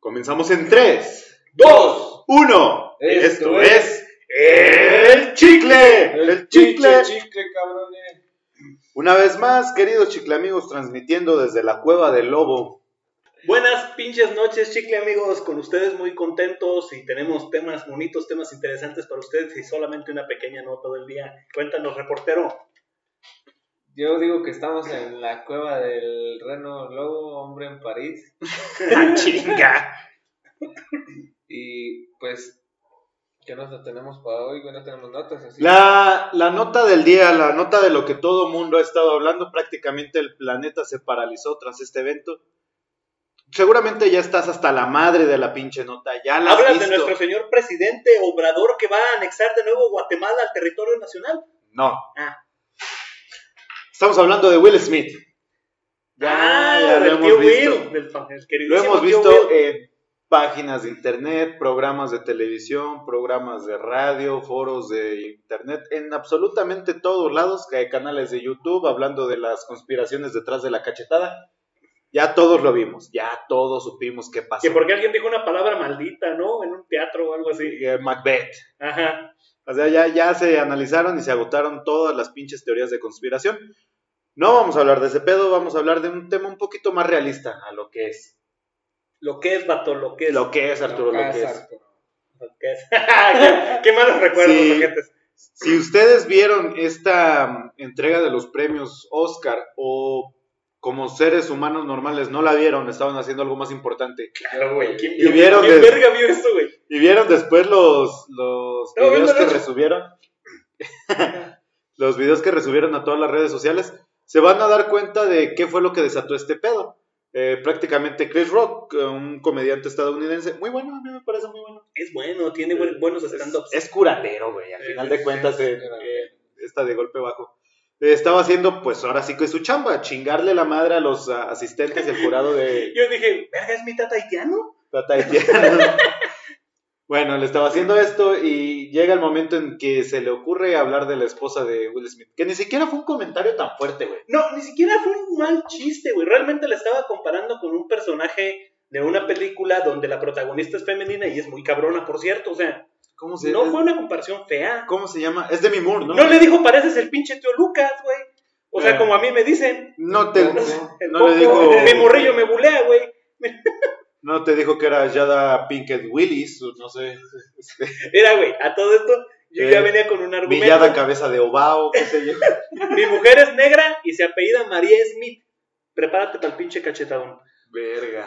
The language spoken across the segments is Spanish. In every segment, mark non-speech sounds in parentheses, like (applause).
Comenzamos en 3, ¡Dos! 1. Esto, Esto es El Chicle. El, Chicle. chicle, cabrones. Una vez más, queridos chicle amigos, transmitiendo desde la cueva del lobo. Buenas pinches noches, chicle amigos, con ustedes muy contentos y tenemos temas bonitos, temas interesantes para ustedes y solamente una pequeña nota del día. Cuéntanos, reportero. Yo digo que estamos en la cueva del Reno Lobo, hombre en París. (laughs) Ah, Chinga. Y pues, ¿qué nota tenemos para hoy? Bueno, tenemos notas así. La, la nota del día, la nota de lo que todo mundo ha estado hablando, prácticamente el planeta se paralizó tras este evento. Seguramente ya estás hasta la madre de la pinche nota, ya la Hablas de nuestro señor presidente Obrador que va a anexar de nuevo Guatemala al territorio nacional. No. Ah. Estamos hablando de Will Smith. ah, ya lo del hemos tío visto. Will, del fa- el Lo hemos visto en páginas de internet, programas de televisión, programas de radio, foros de internet, en absolutamente todos lados, que hay canales de YouTube hablando de las conspiraciones detrás de la cachetada. Ya todos lo vimos, ya todos supimos qué pasó. Que porque alguien dijo una palabra maldita, ¿no? En un teatro o algo así. Eh, Macbeth. Ajá. O sea, ya, ya se analizaron y se agotaron todas las pinches teorías de conspiración. No vamos a hablar de ese pedo, vamos a hablar de un tema un poquito más realista a lo que es. Lo que es, vato, lo que es. Lo que es, Arturo, lo que es. Lo que es. (laughs) qué, qué malos recuerdos, Sí. Si ustedes vieron esta mm, entrega de los premios Oscar o como seres humanos normales no la vieron, estaban haciendo algo más importante. Claro, güey. ¿Quién, Y vieron ¿quién verga vio esto, güey? Y vieron después los, los videos que resubieron. (laughs) los videos que resubieron a todas las redes sociales. Se van a dar cuenta de qué fue lo que desató este pedo. Eh, prácticamente Chris Rock, eh, un comediante estadounidense, muy bueno, a mí me parece muy bueno. Es bueno, tiene buen- buenos stand-ups. Es curadero, güey, al final de cuentas. eh, eh, esta de golpe bajo. Eh, Estaba haciendo, pues ahora sí que es su chamba, chingarle la madre a los asistentes del jurado de (laughs) Yo dije, verga, ¿es haitiano? Tata Haitiano. (laughs) bueno, le estaba haciendo esto y llega el momento en que se le ocurre hablar de la esposa de Will Smith, que ni siquiera fue un comentario tan fuerte, güey. No, ni siquiera fue un mal chiste, güey. Realmente la estaba comparando con un personaje de una película donde la protagonista es femenina y es muy cabrona, por cierto. O sea, ¿Cómo se, no fue una comparación fea. ¿cómo se llama? Es Demi Moore, ¿no? No le dijo, pareces el pinche tío Lucas, güey. O sea, Eh. como a mí me dicen. No te, (laughs) no le dijo, Mi morrillo me bulea, güey. (laughs) no te dijo que era Yada Pinkett Willis, no sé, (laughs) Mira, güey, a todo esto yo Eh, ya venía con un argumento. Villada Cabeza de Ovao, qué sé yo. (laughs) Mi mujer es negra y se apellida María Smith. Prepárate para el pinche cachetadón. Verga.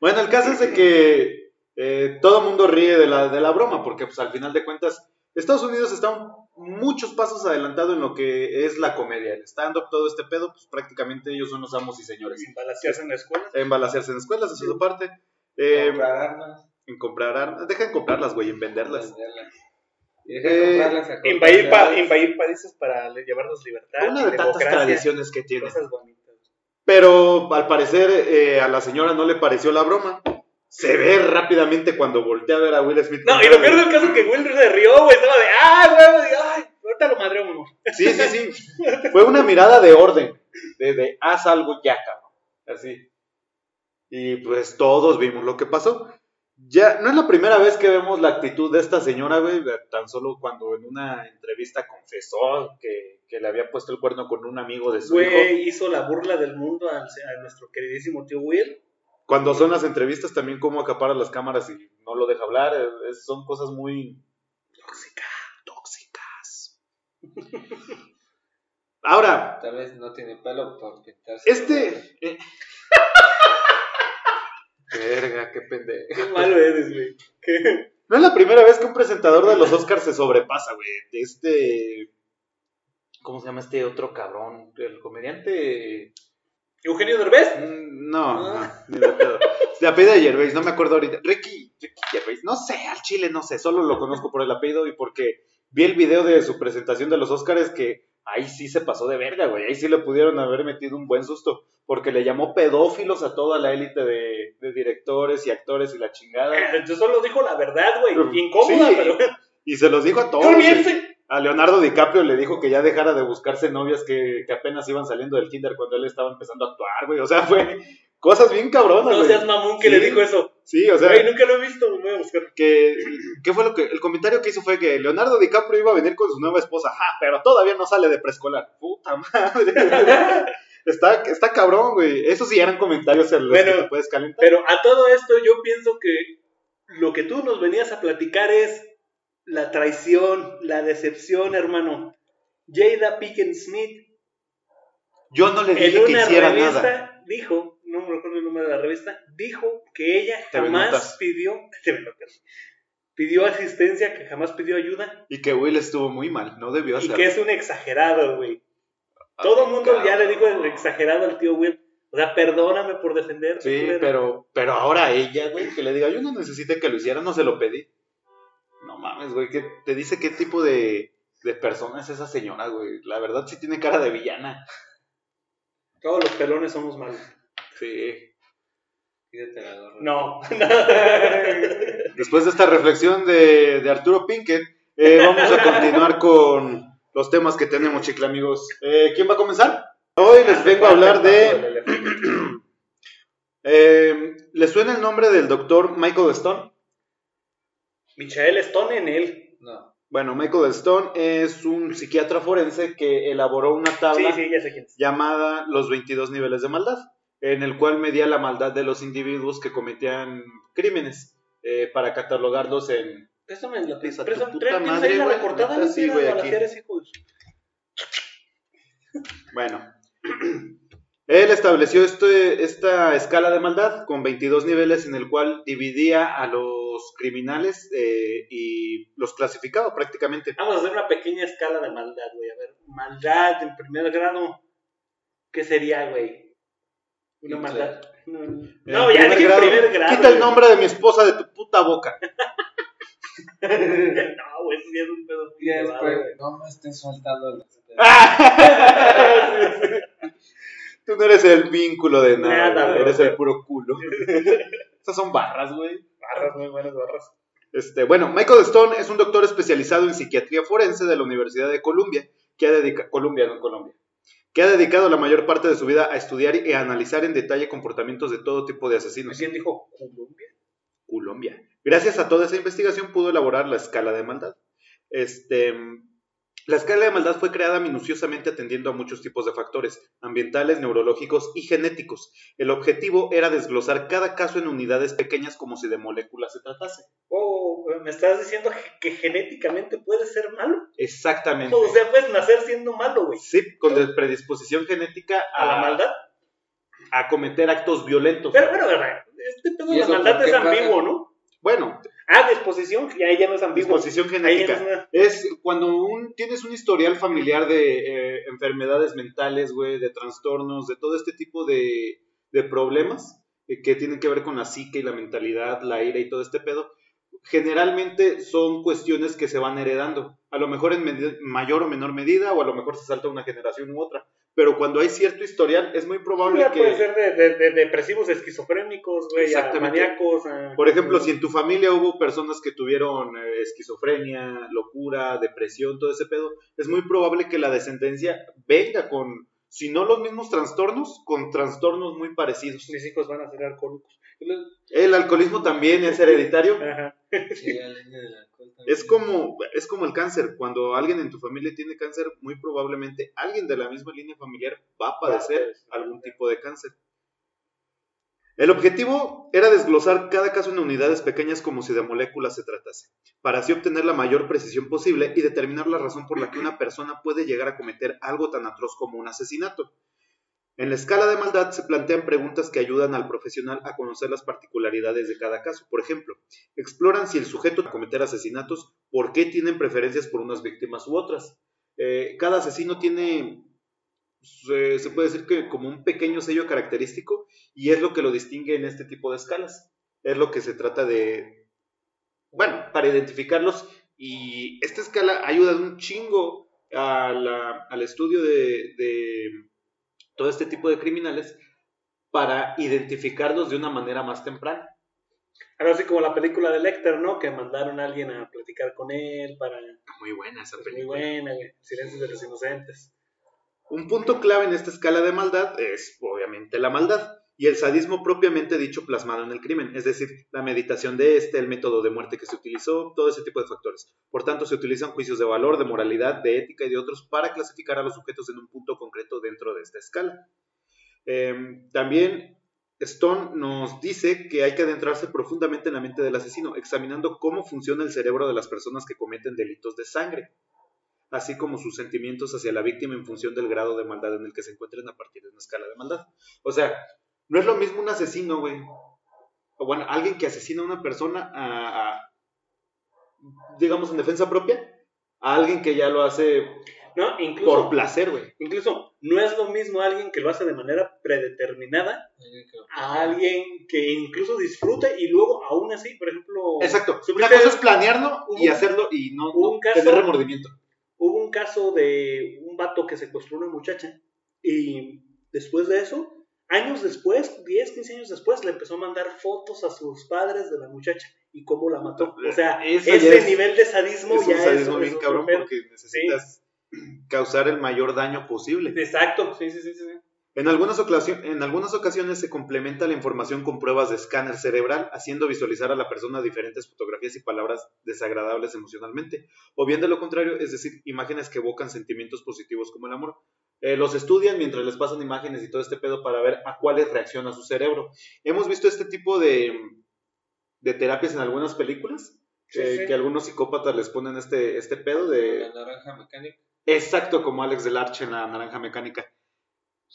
Bueno, el caso es de que eh, todo el mundo ríe de la, de la broma, porque pues al final de cuentas Estados Unidos está un- muchos pasos adelantado en lo que es la comedia, el stand-up, todo este pedo, pues prácticamente ellos son los amos y señores. Sin balasearse en la escuela. En escuelas, eso es su parte. Eh, Comprar armas. en comprar armas, deja de comprarlas, güey, en venderlas. venderlas. Y deja Eh, comprarlas a Invadir, pa- cortas invadir países para le- llevarnos libertad. Una de tantas tradiciones que tiene. Cosas bonitas. Pero al parecer eh, a la señora no le pareció la broma. Se ve rápidamente cuando voltea a ver a Will Smith. No, y lo peor de- del caso es que Will se rió, güey. Estaba de, ah, güey, ay, ahorita lo madreo, mamá. Sí, sí, sí. Fue una mirada de orden. De, de, haz algo ya, cabrón. Así. Y pues todos vimos lo que pasó. Ya, no es la primera vez que vemos la actitud de esta señora, güey. Tan solo cuando en una entrevista confesó que, que le había puesto el cuerno con un amigo de su hijo. Güey, hizo la burla del mundo a, nuestro queridísimo tío Will. Cuando son las entrevistas también cómo acapara las cámaras y no lo deja hablar. eh, es- son cosas muy Tóxica. tóxicas. (laughs) Ahora, Tal vez no tiene pelo por pintarse. este... eh, (laughs) Verga, qué pendejo. Qué malo eres, güey. ¿Qué? No es la primera vez que un presentador de los Oscars se sobrepasa, güey. De Este. ¿Cómo se llama este otro cabrón? El comediante. ¿Eugenio Derbez? Mm, No, no, de pedo. Se apellida Gervais, no me acuerdo ahorita. Ricky, Ricky Gervais, no sé, al chile no sé, solo lo conozco por el apellido y porque vi el video de su presentación de los Oscars que ahí sí se pasó de verga, güey. Ahí sí le pudieron haber metido un buen susto. Porque le llamó pedófilos a toda la élite de, de directores y actores y la chingada. Entonces solo dijo la verdad, güey. Incómoda, sí. pero. Y se los dijo a todos. A Leonardo DiCaprio le dijo que ya dejara de buscarse novias que, que apenas iban saliendo del kinder cuando él estaba empezando a actuar, güey. O sea, fue, Cosas bien cabronas, No seas mamón que Sí. le dijo eso. Sí, o sea, Güey, nunca lo he visto, voy a buscar. que, ¿qué fue lo que, el comentario que hizo fue que Leonardo DiCaprio iba a venir con su nueva esposa, ja, pero todavía no sale de preescolar. Puta madre. (laughs) está, está cabrón, güey. Esos sí eran comentarios en los Bueno, que te puedes calentar. Pero a todo esto yo pienso que lo que tú nos venías a platicar es la traición, la decepción, hermano. Jada Pickens Smith Yo no le en dije que una hiciera revista nada. dijo, no me recuerdo el número de la revista, dijo que ella jamás pidió, (laughs) pidió asistencia, que jamás pidió ayuda Y que Will estuvo muy mal, no debió y hacerlo. que es un exagerado, güey. Todo el mundo ya le dijo el exagerado al tío Will. O sea, perdóname por defender. Sí, pero, pero ahora ella, güey, que le diga, yo no necesité que lo hiciera, no se lo pedí. No mames, güey, que te dice qué tipo de, de persona es esa señora, güey. La verdad sí tiene cara de villana. Todos los pelones somos malos. Sí. La gorra. No. (laughs) Después de esta reflexión de, de Arturo Pinkett, eh, vamos a continuar con los temas que tenemos, chicle amigos. Eh, ¿Quién va a comenzar? Hoy les vengo a hablar de... (clears throat) Eh, ¿Les suena el nombre del doctor Michael Stone? Michael Stone en él. No. Bueno, Michael Stone es un psiquiatra forense que elaboró una tabla sí, ya sé quién es. llamada Los 22 niveles de maldad, en el cual medía la maldad de los individuos que cometían crímenes eh, para catalogarlos en... Préstame la tu préstame, puta ¿tienes madre, la güey? recortada? Neta, No sí, tienes güey, la aquí. balasear, ese hijo de su- Bueno, (clears throat) él estableció este, esta escala de maldad con 22 niveles en el cual dividía a los criminales eh, y los clasificaba prácticamente. Vamos a hacer una pequeña escala de maldad, güey. A ver, maldad en primer grado. ¿Qué sería, güey? Una maldad. No, no, ya dije primer grado. Quita el nombre de mi esposa de tu puta boca. (laughs) no, güey, eso ya es un pedo. después, no me estés soltando las (laughs) Tú no eres el vínculo de nada, Nada, eres el puro culo. (laughs) Esas son barras, güey. Barras, muy buenas barras. Este, bueno, Michael Stone es un doctor especializado en psiquiatría forense de la Universidad de Columbia, que ha dedicado Columbia, no Colombia, que ha dedicado la mayor parte de su vida a estudiar y a analizar en detalle comportamientos de todo tipo de asesinos. ¿Quién dijo Colombia? Colombia. Gracias a toda esa investigación pudo elaborar la escala de maldad. Este, la escala de maldad fue creada minuciosamente atendiendo a muchos tipos de factores, ambientales, neurológicos y genéticos. El objetivo era desglosar cada caso en unidades pequeñas como si de moléculas se tratase. Oh, ¿me estás diciendo que genéticamente puedes ser malo? Exactamente. O sea, puedes nacer siendo malo, güey. Sí, con predisposición genética A la maldad. a cometer actos violentos. Pero, pero, pero, este pedo ¿Y de la maldad es pasa? ambiguo, ¿no? Bueno, Ah, disposición, ahí ya no es ambiguo. disposición genética. no es una- Es cuando un, tienes un historial familiar de eh, enfermedades mentales, güey, de trastornos, de todo este tipo de, de problemas eh, que tienen que ver con la psique y la mentalidad, la ira y todo este pedo, generalmente son cuestiones que se van heredando. A lo mejor en mayor o menor medida, o a lo mejor se salta una generación u otra. Pero cuando hay cierto historial, es muy probable Ya que... puede ser de, de- de depresivos, esquizofrénicos, güey, a Exactamente. maníacos. a- Por ejemplo, si en tu familia hubo personas que tuvieron eh, esquizofrenia, locura, depresión, todo ese pedo, es muy probable que la descendencia venga con, si no los mismos trastornos, con trastornos muy parecidos. Mis hijos van a ser alcohólicos. El alcoholismo también es hereditario. Ajá. Sí, la línea del alcohol también. Es como, es como el cáncer. Cuando alguien en tu familia tiene cáncer, muy probablemente alguien de la misma línea familiar va a padecer algún tipo de cáncer. El objetivo era desglosar cada caso en unidades pequeñas como si de moléculas se tratase, para así obtener la mayor precisión posible y determinar la razón por la que una persona puede llegar a cometer algo tan atroz como un asesinato. En la escala de maldad se plantean preguntas que ayudan al profesional a conocer las particularidades de cada caso. Por ejemplo, exploran si el sujeto a cometer asesinatos, por qué tienen preferencias por unas víctimas u otras. Eh, cada asesino tiene, se, puede decir que como un pequeño sello característico y es lo que lo distingue en este tipo de escalas. Es lo que se trata de, bueno, para identificarlos y esta escala ayuda un chingo a la- al estudio de todo este tipo de criminales para identificarlos de una manera más temprana. Algo así como la película de Lecter, ¿no? Que mandaron a alguien a platicar con él para... Muy buena esa Muy película. buena, güey. Silencios de los Inocentes. Un punto clave en esta escala de maldad es obviamente la maldad. Y el sadismo propiamente dicho plasmado en el crimen, es decir, la meditación de este, el método de muerte que se utilizó, todo ese tipo de factores. Por tanto, se utilizan juicios de valor, de moralidad, de ética y de otros para clasificar a los sujetos en un punto concreto dentro de esta escala. Em, también Stone nos dice que hay que adentrarse profundamente en la mente del asesino, examinando cómo funciona el cerebro de las personas que cometen delitos de sangre, así como sus sentimientos hacia la víctima en función del grado de maldad en el que se encuentren a partir de una escala de maldad. O sea, no es lo mismo un asesino, güey. O bueno, alguien que asesina a una persona a, digamos, en defensa propia, a alguien que ya lo hace No, incluso. por placer, güey. Incluso, no es lo mismo alguien que lo hace de manera predeterminada a alguien que incluso disfruta y luego, aún así, por ejemplo. Exacto. Una cosa es planearlo y hacerlo y no, caso- tener remordimiento. Hubo un caso de un vato que secuestró a una muchacha y después de eso, años después, 10, 15 años después, le empezó a mandar fotos a sus padres de la muchacha y cómo la mató. O sea, ese es- nivel de sadismo Es un ya es- sadismo es bien cabrón porque necesitas causar el mayor daño posible. Exacto, sí, sí, sí, sí. En algunas, ocasio- en algunas ocasiones se complementa la información con pruebas de escáner cerebral, haciendo visualizar a la persona diferentes fotografías y palabras desagradables emocionalmente, o bien de lo contrario, es decir, imágenes que evocan sentimientos positivos como el amor. Eh, los estudian mientras les pasan imágenes y todo este pedo para ver a cuáles reacciona su cerebro. Hemos visto este tipo de, de terapias en algunas películas, Sí, eh, sí. que algunos psicópatas les ponen este, este pedo de... La naranja mecánica. Exacto, como Alex del Arche en la naranja mecánica.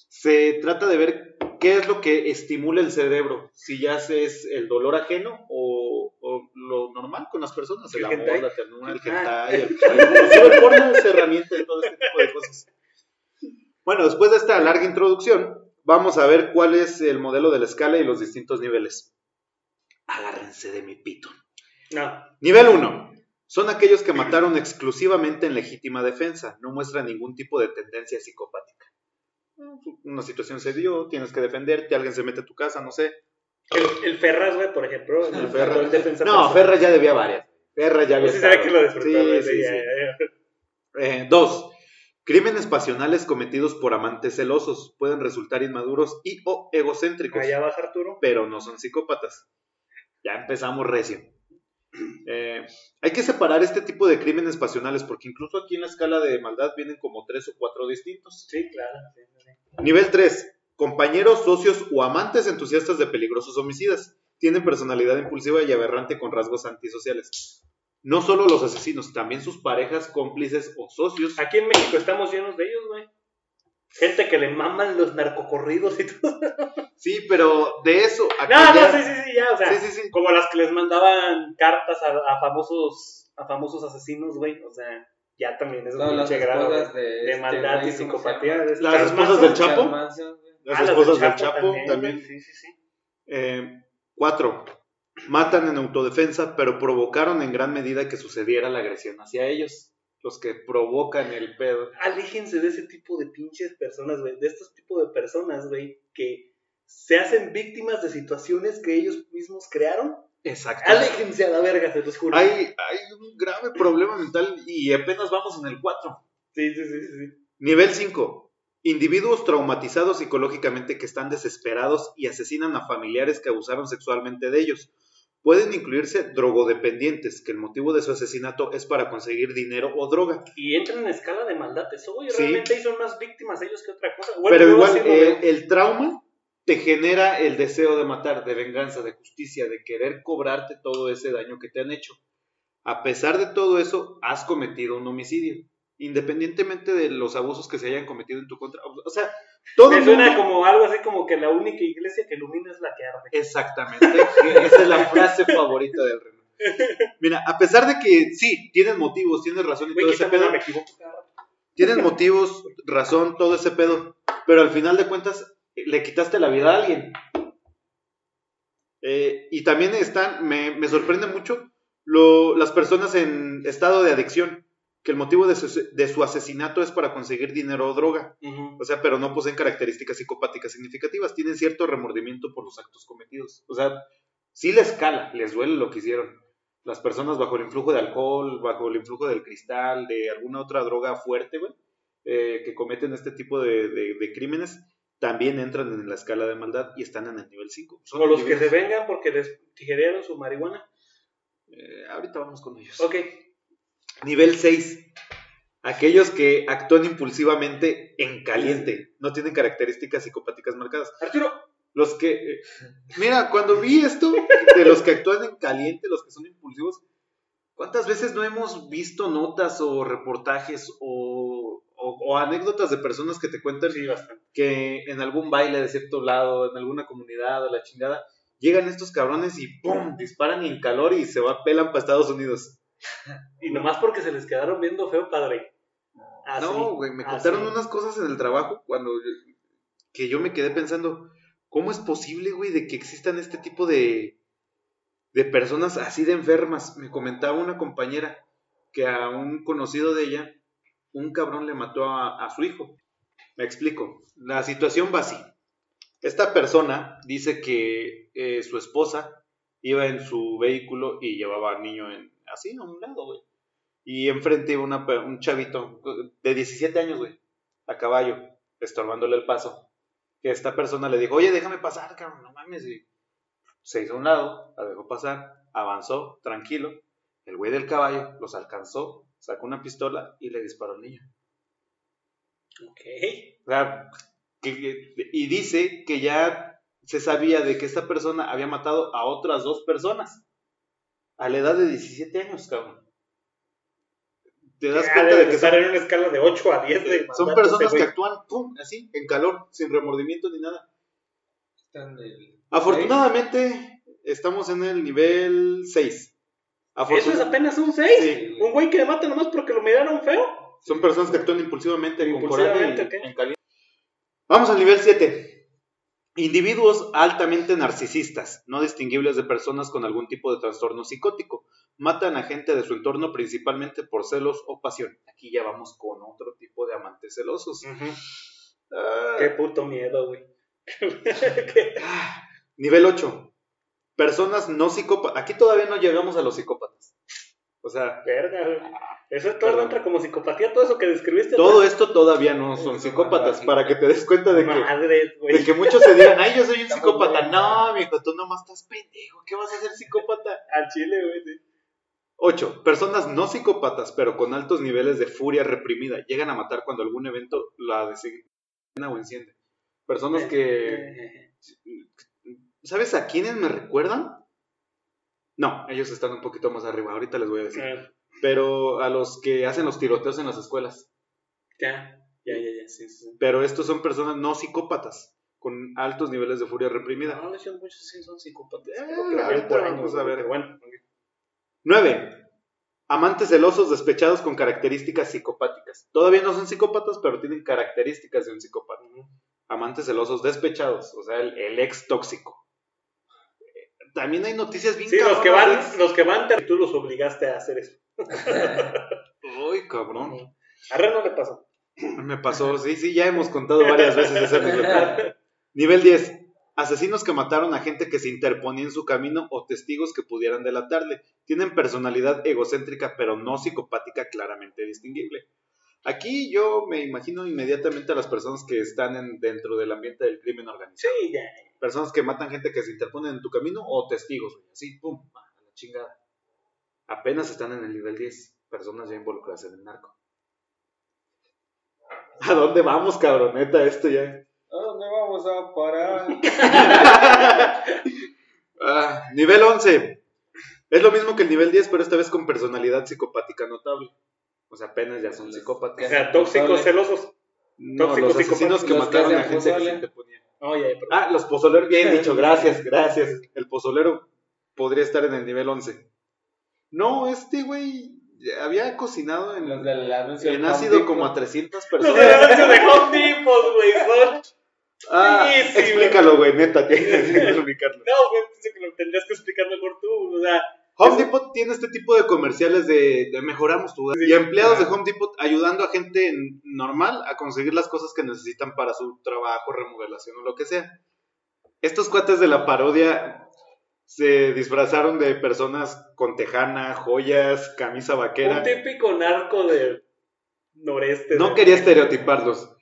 Se trata de ver qué es lo que estimula el cerebro, si ya es el dolor ajeno o, o lo normal con las personas, el, ¿El amor, hentai? la ternura, el Ah. hentai, el, inclusive el porno es herramienta de todo este tipo de cosas. Bueno, después de esta larga introducción, vamos a ver cuál es el modelo de la escala y los distintos niveles. Agárrense de mi pito. No, Nivel 1. Son aquellos que mataron exclusivamente en legítima defensa, no muestran ningún tipo de tendencia psicopática. Una situación se dio, tienes que defenderte, alguien se mete a tu casa, no sé. el, el Ferraz, güey, por ejemplo. El Ferraz. el defensa No, personal. Ferra ya debía varias. Ferra ya había Pues sí sabe estado. que lo disfrutó. Sí, sí, sí. ya, ya. Eh, dos. Crímenes pasionales cometidos por amantes celosos pueden resultar inmaduros y o egocéntricos. Allá vas, Arturo. pero no son psicópatas. Ya empezamos recio. Eh, hay que separar este tipo de crímenes pasionales porque incluso aquí en la escala de maldad vienen como tres o cuatro distintos. Sí, claro. sí, sí, sí. Nivel 3. Compañeros, socios o amantes entusiastas de peligrosos homicidas. Tienen personalidad impulsiva y aberrante con rasgos antisociales. No solo los asesinos, también sus parejas, cómplices o socios. Aquí en México estamos llenos de ellos, güey. Gente que le maman los narcocorridos y todo. Sí, pero de eso... No, no, sí, sí, sí, ya, o sea, Sí, sí, sí. como las que les mandaban cartas a, a famosos a famosos asesinos, güey, o sea, ya también es un pinche grado esposas de, de, este maldad y ¿cómo se psicopatía. de Las esposas del Chapo. Las Ah, esposas del Chapo también. Sí, sí, sí. Eh, cuatro, matan en autodefensa, pero provocaron en gran medida que sucediera la agresión hacia ellos. Los que provocan el pedo. Aléjense de ese tipo de pinches personas, güey. De estos tipos de personas, güey, que se hacen víctimas de situaciones que ellos mismos crearon. Exacto. Aléjense a la verga, se los juro. Hay, hay un grave problema mental y apenas vamos en el 4. Sí, sí, sí, sí, sí. Nivel 5. Individuos traumatizados psicológicamente que están desesperados y asesinan a familiares que abusaron sexualmente de ellos. Pueden incluirse drogodependientes, que el motivo de su asesinato es para conseguir dinero o droga. Y entran en escala de maldad. Eso, güey, Sí. realmente ahí son más víctimas ellos que otra cosa. Bueno, Pero igual, eh, el trauma te genera el deseo de matar, de venganza, de justicia, de querer cobrarte todo ese daño que te han hecho. A pesar de todo eso, has cometido un homicidio, independientemente de los abusos que se hayan cometido en tu contra. O sea, todo Me suena mundo- como algo así como que la única iglesia que ilumina es la que arde. Exactamente, esa es la frase favorita del Reno. Mira, a pesar de que sí, tienes motivos, tienes razón y todo ese pedo, me equivoco tienes motivos, razón, todo ese pedo, pero al final de cuentas le quitaste la vida a alguien. Eh, y también están, me, me sorprende mucho lo- las personas en estado de adicción, que el motivo de su, de su asesinato es para conseguir dinero o droga, o sea, pero no poseen características psicopáticas significativas, tienen cierto remordimiento por los actos cometidos, o sea, sí les cala, les duele lo que hicieron. Las personas bajo el influjo de alcohol, bajo el influjo del cristal, de alguna otra droga fuerte, güey, eh, que cometen este tipo de, de- de crímenes, también entran en la escala de maldad y están en el nivel 5. Son O los que se vengan porque les tijerearon su marihuana. Eh, ahorita vamos con ellos. Ok. Nivel 6. Aquellos que actúan impulsivamente en caliente. No tienen características psicopáticas marcadas. Arturo, Los que. eh, mira, cuando vi esto, de los que actúan en caliente, los que son impulsivos, ¿cuántas veces no hemos visto notas o reportajes o, o- o anécdotas de personas que te cuentan sí, bastante. que en algún baile de cierto lado, en alguna comunidad o la chingada, llegan estos cabrones y ¡pum! disparan en calor y se va, pelan para Estados Unidos? (laughs) Y nomás porque se les quedaron viendo feo, padre. Así, no, güey, me así. contaron unas cosas en el trabajo cuando que yo me quedé pensando, ¿cómo es posible, güey, de que existan este tipo de de personas así de enfermas? Me comentaba una compañera que a un conocido de ella, un cabrón le mató a, a su hijo. Me explico. La situación va así. Esta persona dice que eh, su esposa iba en su vehículo y llevaba al niño en, así a un lado, güey. Y enfrente iba una un chavito de 17 años, güey, a caballo, estorbándole el paso. Que esta persona le dijo, oye, déjame pasar, cabrón, no mames. Y se hizo a un lado, la dejó pasar, avanzó, tranquilo. El güey del caballo los alcanzó, sacó una pistola y le disparó al niño. Ok. O sea, que- que- y dice que ya se sabía de que esta persona había matado a otras dos personas a la edad de 17 años, cabrón. Te das Ya cuenta de que estar son, en una escala de 8 a 10 de son personas que actúan, pum, así, en calor, sin remordimiento ni nada. Están el- Afortunadamente, estamos en el nivel 6. Eso es apenas un 6. Sí. Un güey que le mata nomás porque lo miraron feo. Son personas que actúan impulsivamente, con Impulsivamente, coraje y en caliente. Vamos al nivel 7. Individuos altamente narcisistas, no distinguibles de personas con algún tipo de trastorno psicótico. Matan a gente de su entorno principalmente por celos o pasión. Aquí ya vamos con otro tipo de amantes celosos. Ah, Qué puto miedo, güey. (laughs) Nivel 8. Personas no psicópatas. Aquí todavía no llegamos a los psicópatas. O sea, Verga. Eso es todo Perdón. entra como psicopatía, todo eso que describiste. todo esto todavía no son psicópatas. Para que te des cuenta de que Madres, güey. De que muchos se digan, ay, yo soy un psicópata. No, mijo, tú nomás estás pendejo. ¿Qué vas a hacer psicópata? Al chile, güey. sí. 8. Personas no psicópatas, pero con altos niveles de furia reprimida. Llegan a matar cuando algún evento la desencadena o enciende. Personas que... Eh, ¿Sabes a quiénes me recuerdan? No, ellos están un poquito más arriba. Ahorita les voy a decir. eh, Pero a los que hacen los tiroteos en las escuelas. ya, ya, ya, ya, sí, sí. Pero estos son personas no psicópatas, con altos niveles de furia reprimida. No, muchos sí son psicópatas. Eh, ahorita vamos a ver. Bueno, 9. Amantes celosos despechados con características psicopáticas. Todavía no son psicópatas, pero tienen características de un psicópata. Amantes celosos despechados, o sea, el, el ex tóxico. También hay noticias bien Sí, los que van, los que van, te- tú los obligaste a hacer eso. Uy, cabrón. A Ren no le pasó. Me pasó, sí, sí, ya hemos contado varias veces esa anécdota. Nivel 10. Asesinos que mataron a gente que se interponía en su camino o testigos que pudieran delatarle. Tienen personalidad egocéntrica, pero no psicopática claramente distinguible. Aquí yo me imagino inmediatamente a las personas que están en- dentro del ambiente del crimen organizado. Sí, ya. Personas que matan gente que se interponen en tu camino o testigos, güey. Así, pum, a la chingada. Apenas están en el nivel 10. Personas ya involucradas en el narco. ¿A dónde vamos, cabroneta? Esto ya. ¿A dónde vamos a parar? (laughs) (laughs) Ah, nivel 11. Es lo mismo que el nivel 10, pero esta vez con personalidad psicopática notable. O sea, apenas ya son Los- O psicópatas. sea, tóxicos, celosos. No, tóxicos, los asesinos que los que mataron a gente que se ya, pero- Ah, los pozoleros, bien dicho, (laughs) gracias, gracias. El pozolero podría estar en el nivel 11. No, este güey había cocinado en, Los del anuncio en ácido como a Depot. 300 Los personas. de anuncio de Home Depot, güey, son... Ah, Sí, explícalo, güey, neta, tienes que (laughs) explicarlo. No, güey, pensé que lo tendrías que explicar mejor tú. O sea, Home Depot tiene este tipo de comerciales de, de mejoramos tu y empleados de Home Depot ayudando a gente normal a conseguir las cosas que necesitan para su trabajo, remodelación o lo que sea. Estos cuates de la parodia se disfrazaron de personas con tejana, joyas, camisa un vaquera. típico narco de noreste. No quería estereotiparlos.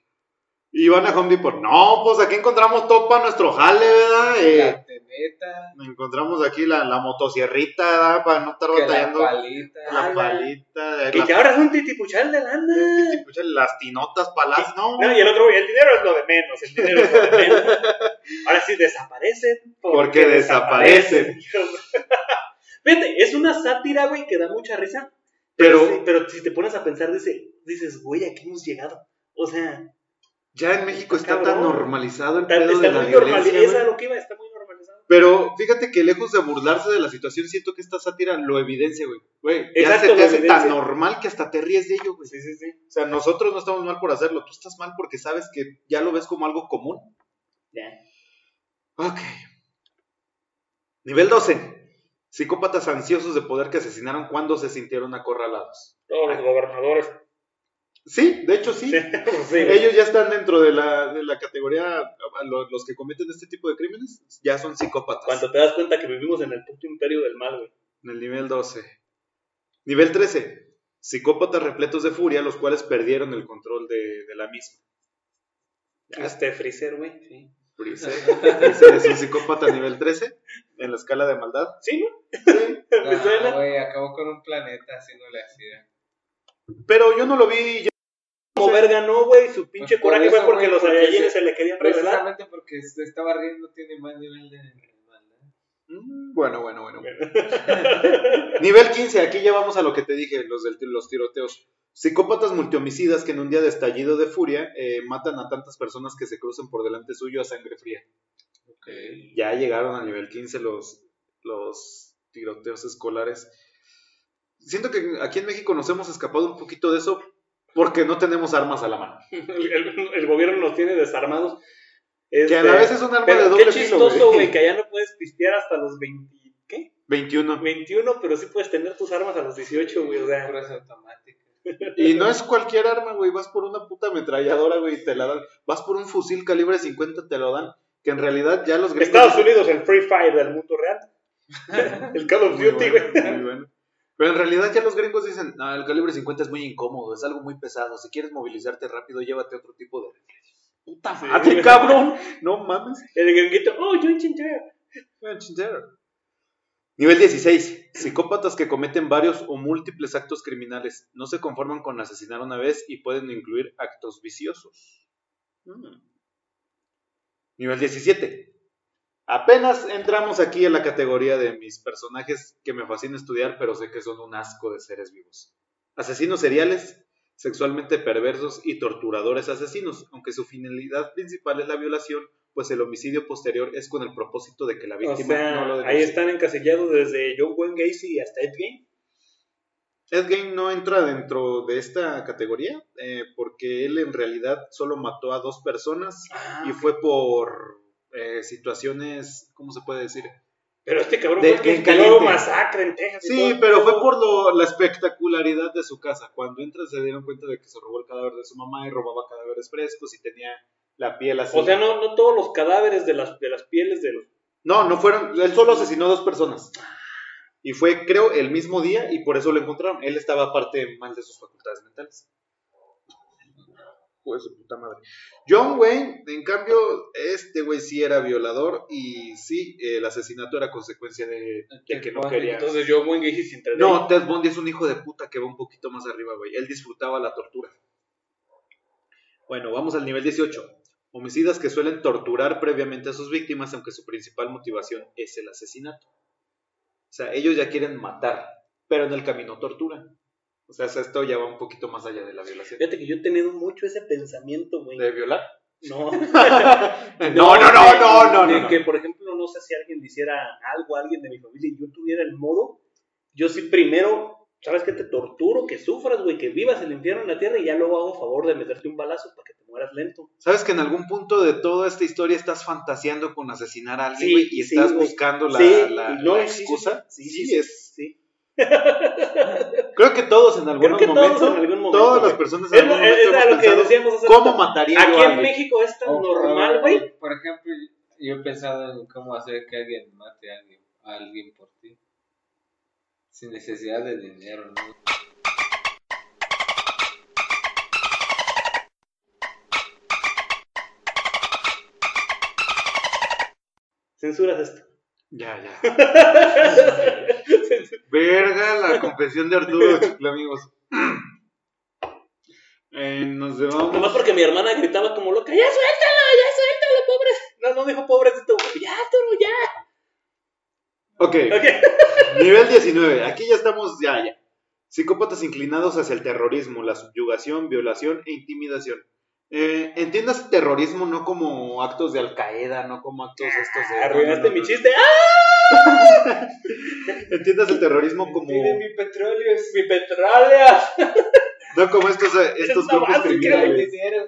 Y van a Home Depot. No, pues aquí encontramos todo para nuestro jale, ¿verdad? Eh, La teneta, encontramos aquí la, la motosierrita, ¿verdad? Para no estar que la batallando. palita. La, Ah, palita, Que las, ya ahora es un titipuchal de lana. las tinotas palas, no. No, y el otro, el dinero es lo de menos, el dinero es lo de menos. Ahora sí desaparecen. Porque desaparecen. Fíjate, es una sátira, güey, que da mucha risa. Pero- Pero, sí, pero si te pones a pensar, dice, dices, güey, ¿a qué hemos llegado? O sea, Ya en México está tan normalizado el pedo está de la muy violencia. normalizado. Esa lo que iba, está muy normalizado. Pero fíjate que lejos de burlarse de la situación, siento que esta sátira lo evidencia, güey. Güey, ya se te hace tan normal que hasta te ríes de ello, güey. Sí, sí, sí. O sea, nosotros no estamos mal por hacerlo, tú estás mal porque sabes que ya lo ves como algo común. Ya. Ok. Nivel 12. Psicópatas ansiosos de poder que asesinaron cuando se sintieron acorralados. Todos los gobernadores. Sí, de hecho sí. Sí, (laughs) sí, güey. Ellos ya están dentro de la, de la categoría, los que cometen este tipo de crímenes, ya son psicópatas. Cuando te das cuenta que vivimos en el puto imperio del mal, güey. En el nivel 12. Nivel 13. Psicópatas repletos de furia, los cuales perdieron el control de, de la misma. Este Freezer, güey. Sí. Freezer. Freezer es un psicópata nivel 13 en la escala de maldad. Sí, ¿no? Sí. (laughs) Ah, güey, acabó con un planeta así no le hacía. Pero yo no lo vi. Verga, no, güey. Su pinche Pues por coraje fue porque los Saiyajines se- se le querían revelar. Precisamente porque se estaba riendo tiene más nivel de maldad. Mm, Bueno, bueno, bueno. (laughs) Nivel 15, aquí ya vamos a lo que te dije, los, del, los tiroteos. Psicópatas multihomicidas que en un día de estallido de furia eh, matan a tantas personas que se cruzan por delante suyo a sangre fría. Ya llegaron al nivel 15 los, los tiroteos escolares. Siento que aquí en México nos hemos escapado un poquito de eso porque no tenemos armas a la mano. El, (laughs) el- el gobierno nos tiene desarmados. Que a la vez es un arma Pero de qué doble filo, chistoso, güey. que allá no puedes pistear hasta los 20, ¿qué? 21. 21, pero sí puedes tener tus armas a los 18, güey, o sea. Puras automáticas. Y no es cualquier arma, güey. Vas por una puta ametralladora, güey, y te la dan. Vas por un fusil calibre 50, te lo dan. Que en realidad ya los gringos. Estados Unidos, el Free Fire del mundo real. (laughs) el Call of Muy Duty, bueno, güey. muy bueno. Pero en realidad ya los gringos dicen, no, el calibre 50 es muy incómodo, es algo muy pesado. Si quieres movilizarte rápido, llévate otro tipo de. Puta Sí. madre, cabrón. No mames. El gringuito, oh, John Chinchero. Nivel 16. Psicópatas que cometen varios o múltiples actos criminales. No se conforman con asesinar una vez y pueden incluir actos viciosos. Mm. Nivel 17. Apenas entramos aquí en la categoría de mis personajes que me fascina estudiar, pero sé que son un asco de seres vivos. Asesinos seriales, sexualmente perversos y torturadores asesinos, aunque su finalidad principal es la violación, pues el homicidio posterior es con el propósito de que la O víctima sea, no lo ahí están encasillados desde John Wayne Gacy hasta Ed Gein. Ed Gein no entra dentro de esta categoría eh, porque él en realidad solo mató a dos personas Ah, y fue por eh, situaciones, ¿cómo se puede decir? Pero este cabrón De- fue el que masacre en Texas. todo Sí, pero fue por lo- la espectacularidad de su casa. Cuando entra se dieron cuenta de que se robó el cadáver de su mamá y robaba cadáveres frescos y tenía la piel así. O sea, no, no todos los cadáveres de las, de las pieles de los... No, no fueron. Él solo asesinó a dos personas. Y fue, creo, el mismo día y por eso lo encontraron. Él estaba aparte mal de sus facultades mentales. Pues su puta madre. John Wayne, en cambio, este güey sí era violador y sí, el asesinato era consecuencia de, de que no quería. Entonces John Wayne Gacy sin tener... No, Ted Bundy es un hijo de puta que va un poquito más arriba, güey. Él disfrutaba la tortura. Bueno, vamos al nivel 18. Homicidas que suelen torturar previamente a sus víctimas, aunque su principal motivación es el asesinato. O sea, ellos ya quieren matar, pero en el camino torturan. O sea, esto ya va un poquito más allá de la violación. Fíjate que yo he tenido mucho ese pensamiento, güey. ¿De violar? No. (laughs) (laughs) No, no, no, no, no, que, por ejemplo, no sé si alguien hiciera algo a alguien de mi familia y yo tuviera el modo, yo sí primero, ¿sabes qué? Te torturo, que sufras, güey, que vivas el infierno en la tierra y ya luego hago favor de meterte un balazo para que te mueras lento. ¿Sabes que en algún punto de toda esta historia estás fantaseando con asesinar a alguien Sí, y sí, estás buscando la, sí, la- no, la excusa? Sí, sí, sí, es. Creo que todos en algún momento. Todos en algún momento. Todas las personas en algún momento. Es, lo que decíamos hace ¿Cómo mataría Aquí en México es tan normal, güey. Por ejemplo, yo he pensado en cómo hacer que alguien mate a alguien, a alguien por ti. Sin necesidad de dinero, ¿no? Censuras esto. Ya, ya. (laughs) Verga la confesión de Arturo, amigos. (clears throat) Eh, nos llevamos. Nomás porque mi hermana gritaba como loca, ya suéltalo, ya suéltalo, pobre. No, no dijo pobrecito, ya, Arturo, ya. Ok, Ok. (laughs) nivel 19. Aquí ya estamos, ya, ya. Psicópatas inclinados hacia el terrorismo, la subyugación, violación e intimidación. Eh, entiendas terrorismo no como actos de Al Qaeda, no como actos estos de. Arruinaste no, no, mi chiste. ¡Ah! (laughs) Entiendas el terrorismo como. Tiene mi petróleo, es Mi petrólea. (laughs) No como estos, eh, estos grupos criminales. eh,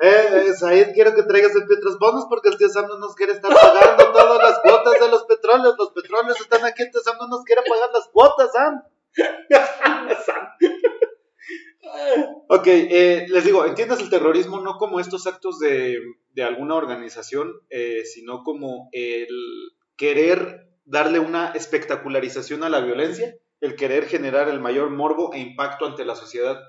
eh, Said, quiero que traigas el Petrosbonos porque el tío Sam no nos quiere estar pagando todas las cuotas de los petróleos. Los petróleos están aquí, el tío Sam no nos quiere pagar las cuotas, Sam. (laughs) Ok, eh, les digo, entiendas el terrorismo no como estos actos de, de alguna organización, eh, sino como el querer darle una espectacularización a la violencia, el querer generar el mayor morbo e impacto ante la sociedad,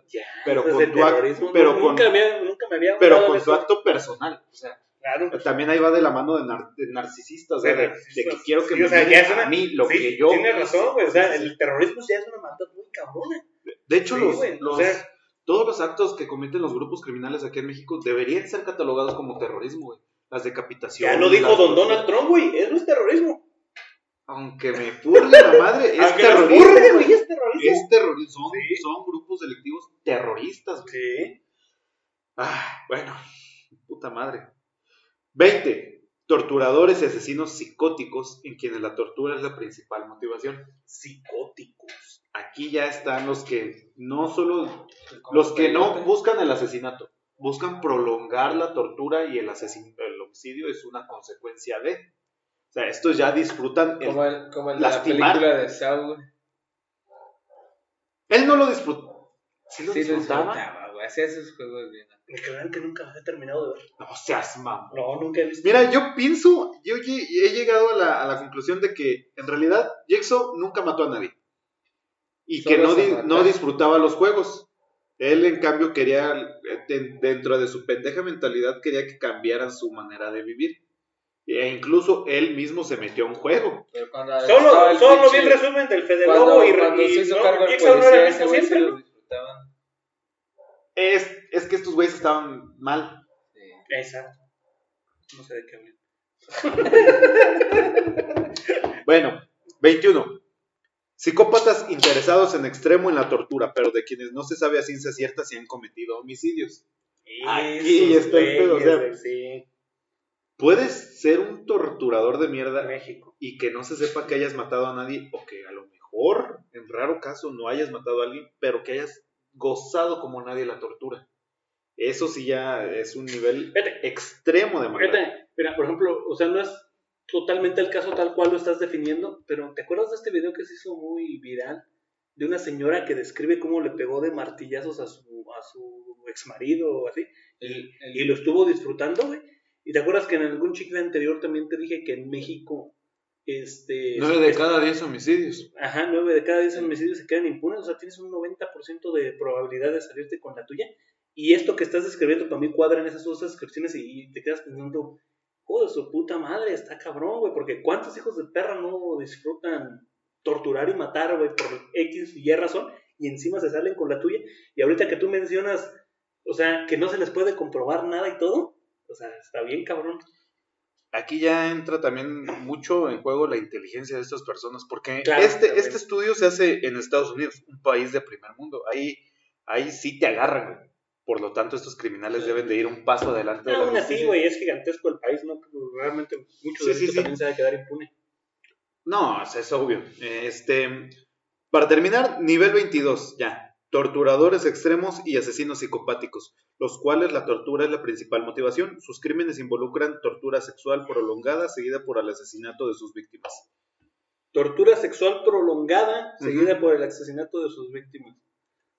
Pero eso es con tu acto- terrorismo. pero No, con- nunca, me, nunca me había pero hablado con de tu acto personal. O sea, Claro. también ahí va de la mano de, nar- de narcisista, o sea, De de, narcisistas. de que quiero que Sí, me o sea, miren ya es una- a mí lo Sí, que yo Tienes hice. razón, güey. O sea, el terrorismo ya es una maldad muy cabrona. De hecho, Sí, los, o sea- todos los actos que cometen los grupos criminales aquí en México deberían ser catalogados como terrorismo, güey. Las decapitaciones. Ya lo dijo Don Donald Trump, güey. Eso es terrorismo. Aunque me purgue la madre, es terrorismo. burle, güey. güey, es terrorismo. Es terrorismo. Son, Sí. son grupos delictivos terroristas, güey. Sí. Ah, bueno, puta madre. 20. Torturadores y asesinos psicóticos en quienes la tortura es la principal motivación. Psicóticos. Aquí ya están los que no solo Los que no buscan el asesinato, buscan prolongar la tortura y el, asesin- el homicidio es una consecuencia de. O sea, estos ya disfrutan. el- Como el, como el de la lastimar. película de güey. Él no lo disfrutó. ¿Sí lo Sí, lo disfrutaba? disfrutaba, güey. Hacía sus juegos bien. Me crean que nunca los he terminado de ver. No seas mamón. No, nunca he visto. Mira, yo pienso, yo he llegado a la, a la conclusión de que en realidad Jigsaw nunca mató a nadie. Y que no, di- no disfrutaba los juegos. Él, en cambio, quería, de- dentro de su pendeja mentalidad, quería que cambiaran su manera de vivir. E incluso él mismo se metió a un juego. Solo, solo vi resumen del Fede Cuando, Lobo y, cuando y se hizo no, es que estos güeyes estaban mal. Sí. Exacto. No sé de qué hablan. (laughs) Bueno, 21. Psicópatas interesados en extremo en la tortura, pero de quienes no se sabe a ciencia cierta si han cometido homicidios. Aquí está el pedo, o sea, güeyes, sí. Puedes ser un torturador de mierda México. y que no se sepa que hayas matado a nadie o que a lo mejor, en raro caso, no hayas matado a alguien, pero que hayas gozado como nadie la tortura. Eso sí ya es un nivel extremo de maldad. fíjate, mira, por ejemplo, o sea, no es totalmente el caso tal cual lo estás definiendo, pero ¿te acuerdas de este video que se hizo muy viral? De una señora que describe cómo le pegó de martillazos a su, a su ex marido o así, El, el- y lo estuvo disfrutando, güey. ¿Y te acuerdas que en algún chicle anterior también te dije que en México, este... Nueve de cada diez homicidios. Ajá, nueve de cada diez homicidios se quedan impunes, o sea, tienes un 90% de probabilidad de salirte con la tuya. Y esto que estás describiendo para mí cuadra en esas dos descripciones y te quedas pensando, joder, su puta madre, está cabrón, güey, porque ¿cuántos hijos de perra no disfrutan torturar y matar, güey, por X y Y razón? Y encima se salen con la tuya. Y ahorita que tú mencionas, o sea, que no se les puede comprobar nada y todo, o sea, está bien cabrón. Aquí ya entra también mucho en juego la inteligencia de estas personas, porque Claro, este, también. este estudio se hace en Estados Unidos, un país de primer mundo. Ahí, ahí sí te agarran, güey. Por lo tanto, estos criminales deben de ir un paso adelante. de la Aún así, güey, es gigantesco el país, ¿no? Realmente mucho de Sí, sí, esto sí. también se va a quedar impune. No, es obvio. Este, para terminar, nivel 22, ya. Torturadores extremos y asesinos psicopáticos, los cuales la tortura es la principal motivación. Sus crímenes involucran tortura sexual prolongada seguida por el asesinato de sus víctimas. Tortura sexual prolongada seguida por el asesinato de sus víctimas.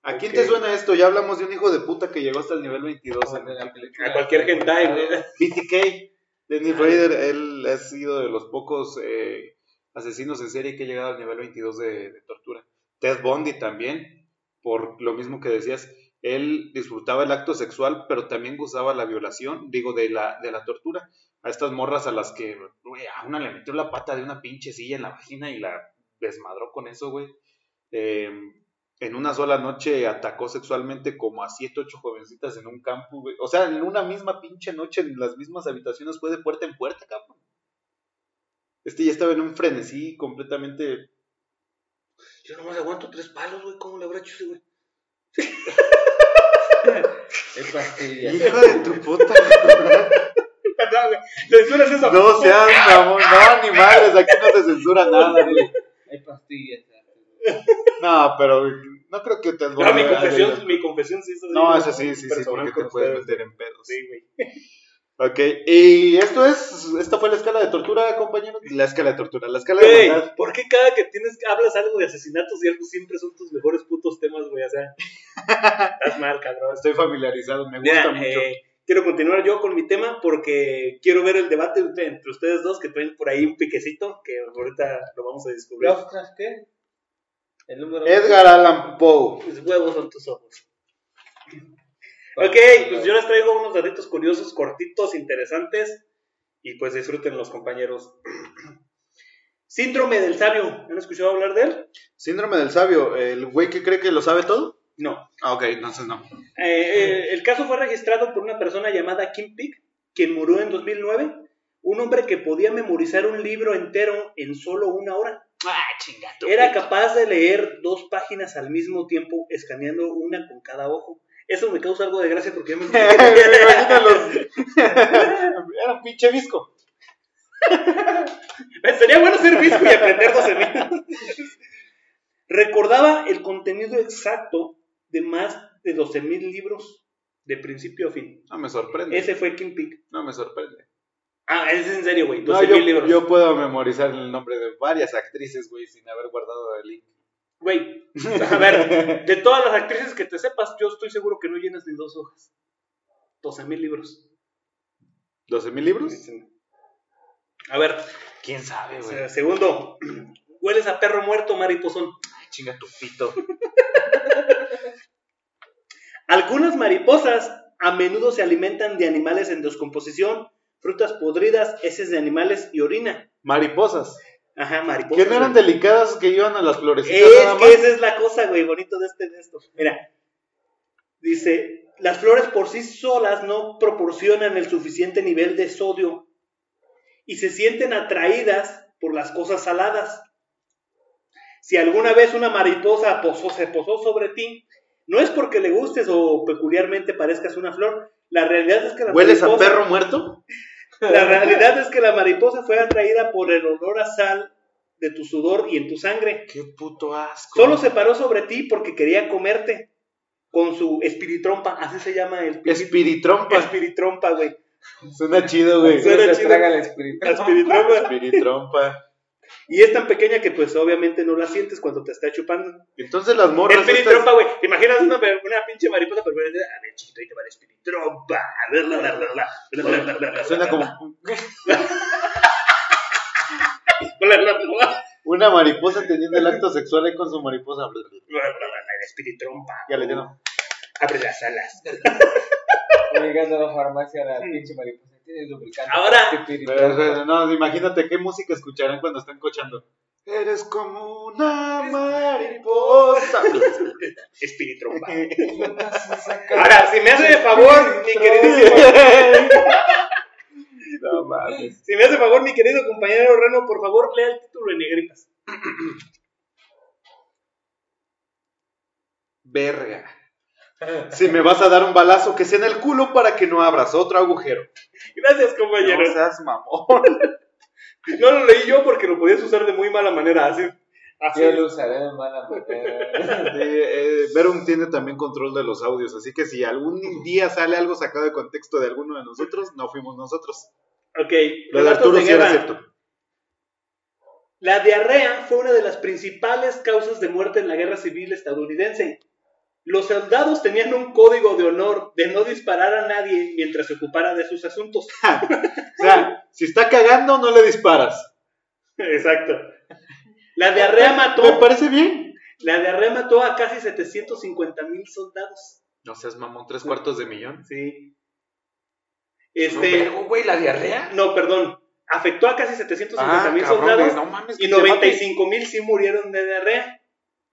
¿A quién te suena esto? Ya hablamos de un hijo de puta que llegó hasta el nivel 22. como de la película A cualquier hentai, güey. BTK, Dennis Rader, él ha sido de los pocos eh, asesinos en serie que ha llegado al nivel 22 de, de tortura. Ted Bundy también, por lo mismo que decías, él disfrutaba el acto sexual, pero también gozaba la violación, digo, de la, de la tortura. a estas morras a las que, güey, a una le metió la pata de una pinche silla en la vagina y la desmadró con eso, güey. Eh, en una sola noche atacó sexualmente como a siete, ocho jovencitas en un campo, güey. O sea, en una misma pinche noche, en las mismas habitaciones, fue de puerta en puerta, cabrón. Este ya estaba en un frenesí completamente. Yo nomás aguanto tres palos, güey. ¿Cómo le habrá hecho ese güey? (laughs) Es pastilla. Hijo de tu puta. (laughs) No, güey. Censuras eso. No seas mamón, no, ni madres, aquí no se censura nada, güey. Hay pastillas. No, pero no creo que te No, mi confesión, mi confesión sí es así, No, eso sí, sí, sí, personal porque te puedes meter en pedos. Sí, güey. Ok, y esto es, esta fue la escala de tortura, compañeros. La escala de tortura, la escala de maldad. ¿por qué cada que tienes hablas algo de asesinatos y algo siempre son tus mejores putos temas, güey? O sea, (laughs) estás mal, cabrón. Estoy familiarizado, me gusta mucho. eh, quiero continuar yo con mi tema porque quiero ver el debate entre, entre ustedes dos que traen por ahí un piquecito que ahorita lo vamos a descubrir. ¿Lovecraft qué? El número Edgar Allan Poe. Mis huevos son tus ojos. Ok, pues yo les traigo unos datitos curiosos, cortitos, interesantes y pues disfruten los compañeros. (clears throat) Síndrome del sabio, ¿han escuchado hablar de él? Síndrome del sabio, el güey que cree que lo sabe todo. No. Ah, ok, entonces no. Eh, eh, el caso fue registrado por una persona llamada Kim Pick, quien murió en 2009. Un hombre que podía memorizar un libro entero en solo una hora. Ah, chingato. Era capaz de leer dos páginas al mismo tiempo, escaneando una con cada ojo. Eso me causa algo de gracia porque ya me... (laughs) Imagínalos. (laughs) Era un pinche visco. (laughs) Sería bueno ser visco y aprender 12 mil. Recordaba el contenido exacto de más de 12 mil libros de principio a fin. No me sorprende. Ese fue Kim Pick. No me sorprende. Ah, es en serio, güey. No, 12 yo, mil libros. yo puedo memorizar el nombre de varias actrices, güey, sin haber guardado el link. Güey, (laughs) a ver, de todas las actrices que te sepas, yo estoy seguro que no llenas ni dos hojas. 12 mil libros. ¿12 mil libros? A ver, ¿Quién sabe, güey? segundo, (clears throat) hueles a perro muerto, mariposón. Ay, chinga tu pito. (laughs) Algunas mariposas a menudo se alimentan de animales en descomposición, frutas podridas, heces de animales y orina. Mariposas. Ajá, mariposas. ¿Qué no eran güey. delicadas que iban a las florecitas Es nada que más? esa es la cosa, güey, bonito de este de esto. Mira, dice, las flores por sí solas no proporcionan el suficiente nivel de sodio y se sienten atraídas por las cosas saladas. Si alguna vez una mariposa posó- se posó sobre ti, no es porque le gustes o peculiarmente parezcas una flor. La realidad es que la ¿Hueles a mariposa- perro muerto? la realidad es que la mariposa fue atraída por el olor a sal de tu sudor y en tu sangre. Qué puto asco. Solo se paró sobre ti porque quería comerte con su espiritrompa, así se llama el Espiritrompa. espiritrompa, güey. Suena chido, güey. Suena Se chido. traga. La espiritrompa. Espiritrompa. Y es tan pequeña que pues obviamente no la sientes cuando te está chupando. Entonces las morras. Espiritrompa, güey. Estas... Imaginas una, pinche mariposa pero a ver, chiquito, ahí te va la espiritrompa. Bla, bla, bla, bla, bla, Suena como. una mariposa teniendo el acto sexual ahí con su mariposa. la espiritrompa. Ya le lleno. Abre las alas. Llegando a la farmacia, la pinche mariposa. Lubricante. Ahora-. Pero, No, imagínate qué música escucharán cuando están cochando. Eres como una mariposa. (laughs) Espiritrompa. Ahora, (laughs) Ahora, si me hace de favor, mi queridísimo. (laughs) No mames. Si me hace favor, mi querido compañero Reno, por favor, lea el título en negritas. Verga. Si me vas a dar un balazo, que sea en el culo para que no abras otro agujero. Gracias, No compañero. seas mamón. (laughs) No lo leí yo porque lo podías usar de muy mala manera. Así. así. Yo lo usaré de mala manera. Sí, eh, Verum tiene también control de los audios, así que si algún día sale algo sacado de contexto de alguno de nosotros, no fuimos nosotros. Ok. Lo de Arturo sí era cierto. La diarrea fue una de las principales causas de muerte en la guerra civil estadounidense. Los soldados tenían un código de honor de no disparar a nadie mientras se ocupara de sus asuntos. (laughs) O sea, si está cagando, no le disparas. Exacto. La diarrea Me mató, parece bien. la diarrea mató a casi 750 mil soldados. No seas mamón, tres cuartos de millón. Sí. Este, Vergo, güey, la diarrea. no, perdón, afectó a casi 750 mil Ah, cabrón, soldados no mames, y que te maten. 95 mil sí murieron de diarrea.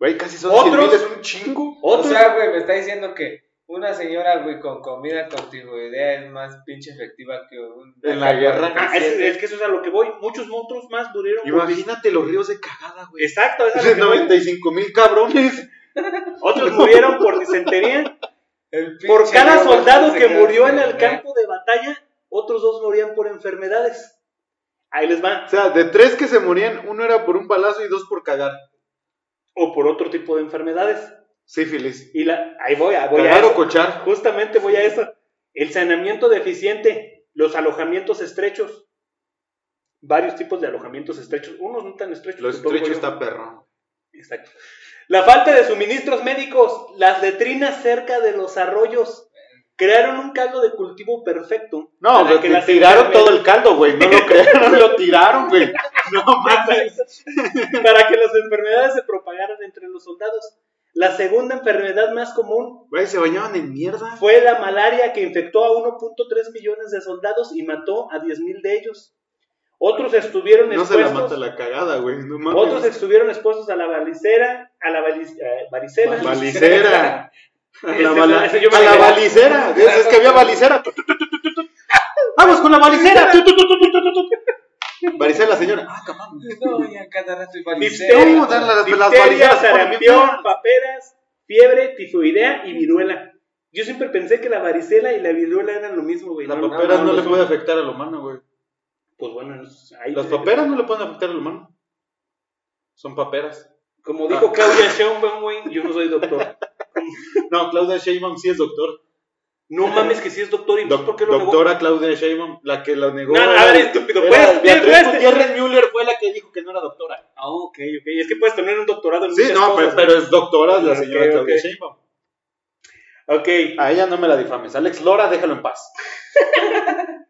Güey, casi son Otros- 100,000, es un chingo. Otros, O sea, güey, me está diciendo que una señora, güey, con comida con tiroidea es más pinche efectiva que un... En la guerra. Ah, es, es que eso es a lo que voy. Muchos monstruos más murieron. por dis- Imagínate los ríos de cagada, güey. Exacto, es a lo De (laughs) que voy. 95 mil cabrones. (laughs) Otros murieron por disentería. Por cada soldado que murió en el campo de batalla, otros dos morían por enfermedades. Ahí les va. O sea, de tres que se morían, uno era por un balazo y dos por cagar. O por otro tipo de enfermedades. Sífilis. Y la, ahí voy, a- voy a eso. cochar. Justamente voy a eso. El saneamiento deficiente, los alojamientos estrechos. Varios tipos de alojamientos estrechos. Unos no tan estrechos. Lo supongo estrecho yo. está perrón. Exacto. La falta de suministros médicos, las letrinas cerca de los arroyos, crearon un caldo de cultivo perfecto. No, para pero que te las tiraron enfermedades- todo el caldo, güey. No lo (laughs) crearon, lo tiraron, güey. No mames. para que las enfermedades se propagaran entre los soldados. La segunda enfermedad más común Güey, se bañaban en mierda. fue la malaria que infectó a 1.3 millones de soldados y mató a 10.000 de ellos. Otros estuvieron No se la expuestos, mata la cagada, güey. No mames. otros estuvieron expuestos a la varicera, a la valic- eh, varicela, Balicera. (laughs) A la, bala- ese a la balicera. Es, es que había balicera. Vamos con la balicera. Varicela, señora. Ah, cabrón. No, ya cada rato hay Difteria, balicera. ¿Cómo dan las- las difteria, sarampión, paperas, fiebre, tifoidea y viruela. Yo siempre pensé que la varicela y la viruela eran lo mismo, güey. La No, papera no, no, no le son. puede afectar al humano, güey. Pues bueno, ahí Las paperas no le pueden afectar al humano. Son paperas. Como dijo Ah. Claudia Sheinbaum, güey, yo no soy doctor. No, Claudia Sheinbaum sí es doctor. No mames que sí es doctor y no Doc- ¿por qué lo negó? doctora Claudia Sheinbaum, la que lo negó. No, no, a ver, estúpido, puedes- Beatriz Gutiérrez Müller fue la que dijo que no era doctora. Ah, ok, ok. Es que puedes tener un doctorado en Sí, muchas no, pero, cosas. pero es doctora la señora ok. Claudia Sheinbaum. Ok. A ella no me la difames. Alex Lora, déjalo en paz. (laughs)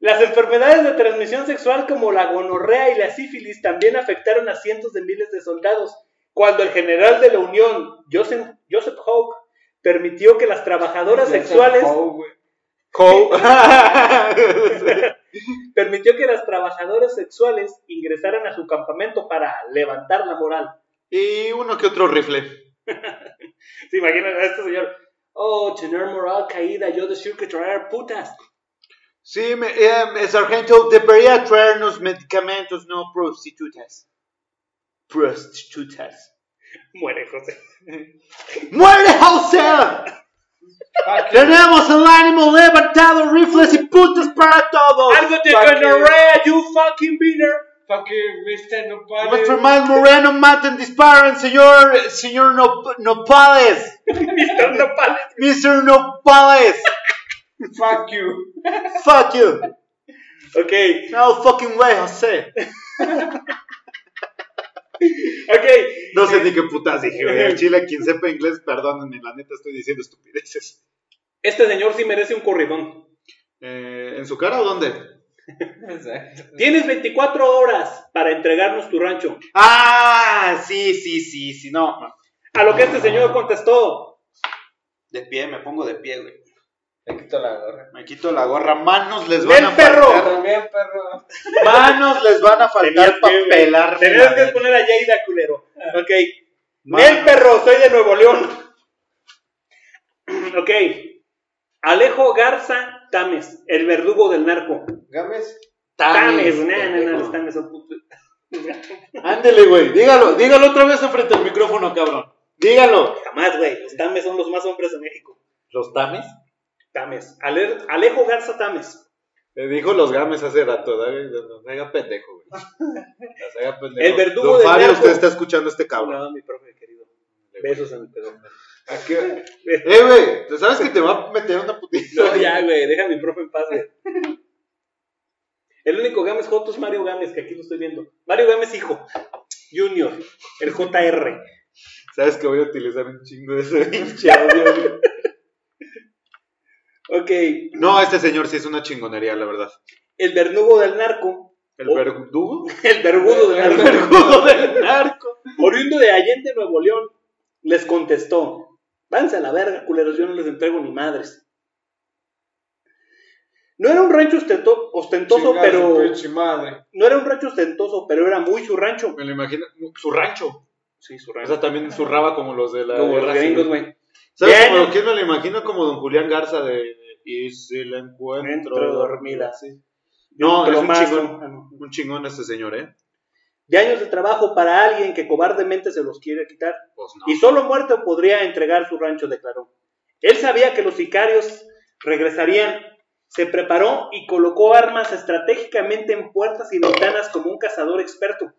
Las enfermedades de transmisión sexual como la gonorrea y la sífilis también afectaron a cientos de miles de soldados. Cuando el general de la Unión, Joseph, Joseph permitió que las trabajadoras se sexuales (laughs) permitió que las trabajadoras sexuales ingresaran a su campamento para levantar la moral. y uno que otro rifle. (laughs) ¿Se imaginan a este señor? Oh, tener moral caída, yo decir que traer putas. Sí, me, eh, sargento, debería traernos medicamentos, no prostitutas. Prostitutas. Muere José. ¡Muere José! Tenemos el ánimo levantado, rifles y putas para todos. Algo de gonorrea, you fucking beaner. Fuck you, Mr. Nopales. Nuestro más moreno, maten, disparen, señor, señor Nop- Nopales. (laughs) Mr. Nopales. Mr. Nopales. Fuck you. Fuck you. Ok, No fucking way, José. (laughs) ok. No sé ni qué putas dije, güey. Chile, quien sepa inglés, perdónenme, la neta estoy diciendo estupideces. Este señor sí merece un corridón. Eh, ¿En su cara o dónde? (laughs) Tienes 24 horas para entregarnos tu rancho. Ah, sí, sí, sí, sí, no. A lo que este señor contestó. De pie, me pongo de pie, güey. Me quito la gorra. Me quito la gorra, manos les van ¡Ven, a perro! faltar. También, perro. Manos les van a faltar para que, pelarme. Tenías que poner a Yeida, culero. Ok. Manos. Nel perro, soy de Nuevo León. (clears throat) ok. Alejo Garza Tames, el verdugo del narco. Gámez. Tames, Tames, nah, pendejo. los Tames son putos. (laughs) Ándele, güey. Dígalo, dígalo otra vez enfrente del micrófono, cabrón. Dígalo. Jamás, güey. Los Tames son los más hombres de México. ¿Los tames? Tames. Ale- Alejo Garza Tames. Le dijo los games hace rato, dale, no se haga pendejo, güey. No se haga (laughs) pendejo. El verdugo Don Fabio, narco. usted está escuchando este cabrón. No, mi profe querido. Besos en el pedo. ¿A qué? Eh, güey, ¿tú sabes que te va a meter una putita? No, ya, güey. Deja a mi profe en paz, güey. El único Gámez Joto es Mario Gámez, que aquí lo estoy viendo. Mario Gámez, hijo. Junior. El JR. Sabes que voy a utilizar un chingo de ese pinche audio, güey. Ok. No, este señor sí es una chingonería, la verdad. El verdugo del narco. ¿El verdugo? (laughs) El vergudo del El narco. verdugo del narco. Oriundo de Allende, Nuevo León, les contestó: Váyanse a la verga, culeros, yo no les entrego ni madres. No era un rancho ostento- ostentoso, pero. madre. No era un rancho ostentoso, pero era muy su rancho. Me lo imagino. Su rancho. Sí, su O rancho. sea, también zurraba como los de la. Como los gringos, güey. ¿Sabes como quién me lo imagino? Como don Julián Garza de. Y si la encuentro dormida. Sí. No, es un chingón. Ah, no. Un chingón este señor, ¿eh? De años de trabajo para alguien que cobardemente se los quiere quitar. Pues no. Y solo muerto podría entregar su rancho, declaró. Él sabía que los sicarios regresarían, se preparó y colocó armas estratégicamente en puertas y ventanas como un cazador experto,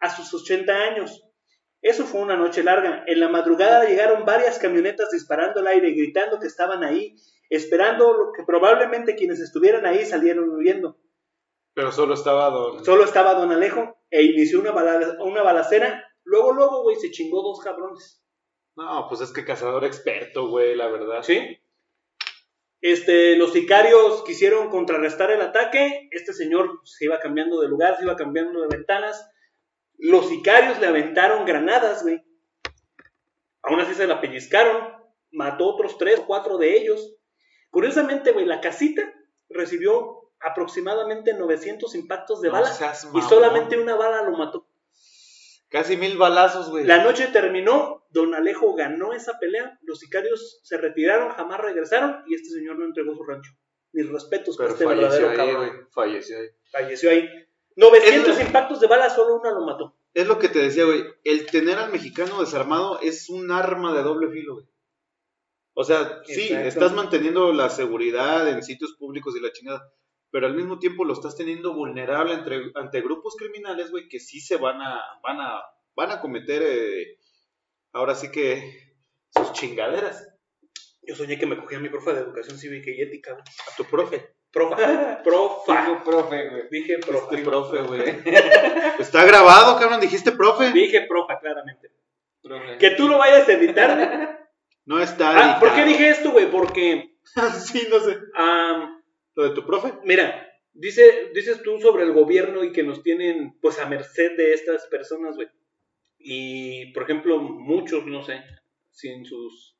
a sus 80 años. Eso fue una noche larga. En la madrugada llegaron varias camionetas disparando al aire y gritando que estaban ahí, esperando lo que probablemente quienes estuvieran ahí salieron huyendo. Pero solo estaba don. Solo estaba Don Alejo e inició una, bala- una balacera. Luego, luego, güey, se chingó dos cabrones. No, pues es que cazador experto, güey, la verdad. ¿Sí? Este, los sicarios quisieron contrarrestar el ataque. Este señor se iba cambiando de lugar, se iba cambiando de ventanas. Los sicarios le aventaron granadas, güey. Aún así se la pellizcaron. Mató otros tres o cuatro de ellos. Curiosamente, güey, la casita recibió aproximadamente 900 impactos de No bala seas y solamente una bala lo mató. Casi mil balazos, güey. La noche terminó, don Alejo ganó esa pelea, los sicarios se retiraron, jamás regresaron y este señor no entregó su rancho. Mis respetos por Pero este falleció verdadero ahí, cabrón. Falleció ahí. Falleció ahí. 900 Es- impactos de bala, solo una lo mató. Es lo que te decía, güey. El tener al mexicano desarmado es un arma de doble filo, güey. O sea, sí, Exacto. estás manteniendo la seguridad en sitios públicos y la chingada, pero al mismo tiempo lo estás teniendo vulnerable entre, ante grupos criminales, güey, que sí se van a, van a, van a cometer, eh, ahora sí que, sus chingaderas. Yo soñé que me cogía mi profe de educación cívica y ética. güey. A tu profe. Profa. (laughs) Profa. Digo, profe, güey. Dije profa. Este profe, güey. (laughs) Está grabado, cabrón, dijiste profe. Dije profa, claramente. Profe. Que tú lo vayas a editar. No está. ah, ¿por qué dije esto, güey? Porque, (laughs) sí, no sé. Lo de tu profe. Mira, dice, dices tú sobre el gobierno y que nos tienen pues a merced de estas personas, güey. Y, por ejemplo, muchos, no sé, si en sus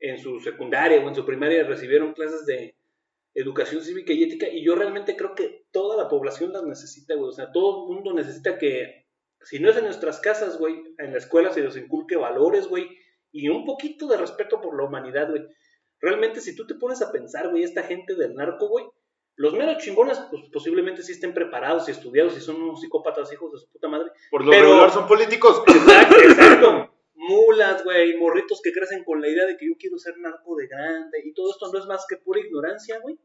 en su secundaria o en su primaria recibieron clases de educación cívica y ética y yo realmente creo que toda la población las necesita, güey. O sea, todo el mundo necesita que, si no es en nuestras casas, güey, en la escuela se nos inculque valores, güey, y un poquito de respeto por la humanidad, güey. Realmente, si tú te pones a pensar, güey, esta gente del narco, güey, los menos chingones, pues posiblemente sí estén preparados y estudiados y son unos psicópatas hijos de su puta madre. Por lo Pero- regular son políticos. (laughs) Exacto, exacto. Mulas, güey, morritos que crecen con la idea de que yo quiero ser narco de grande y todo esto no es más que pura ignorancia, güey.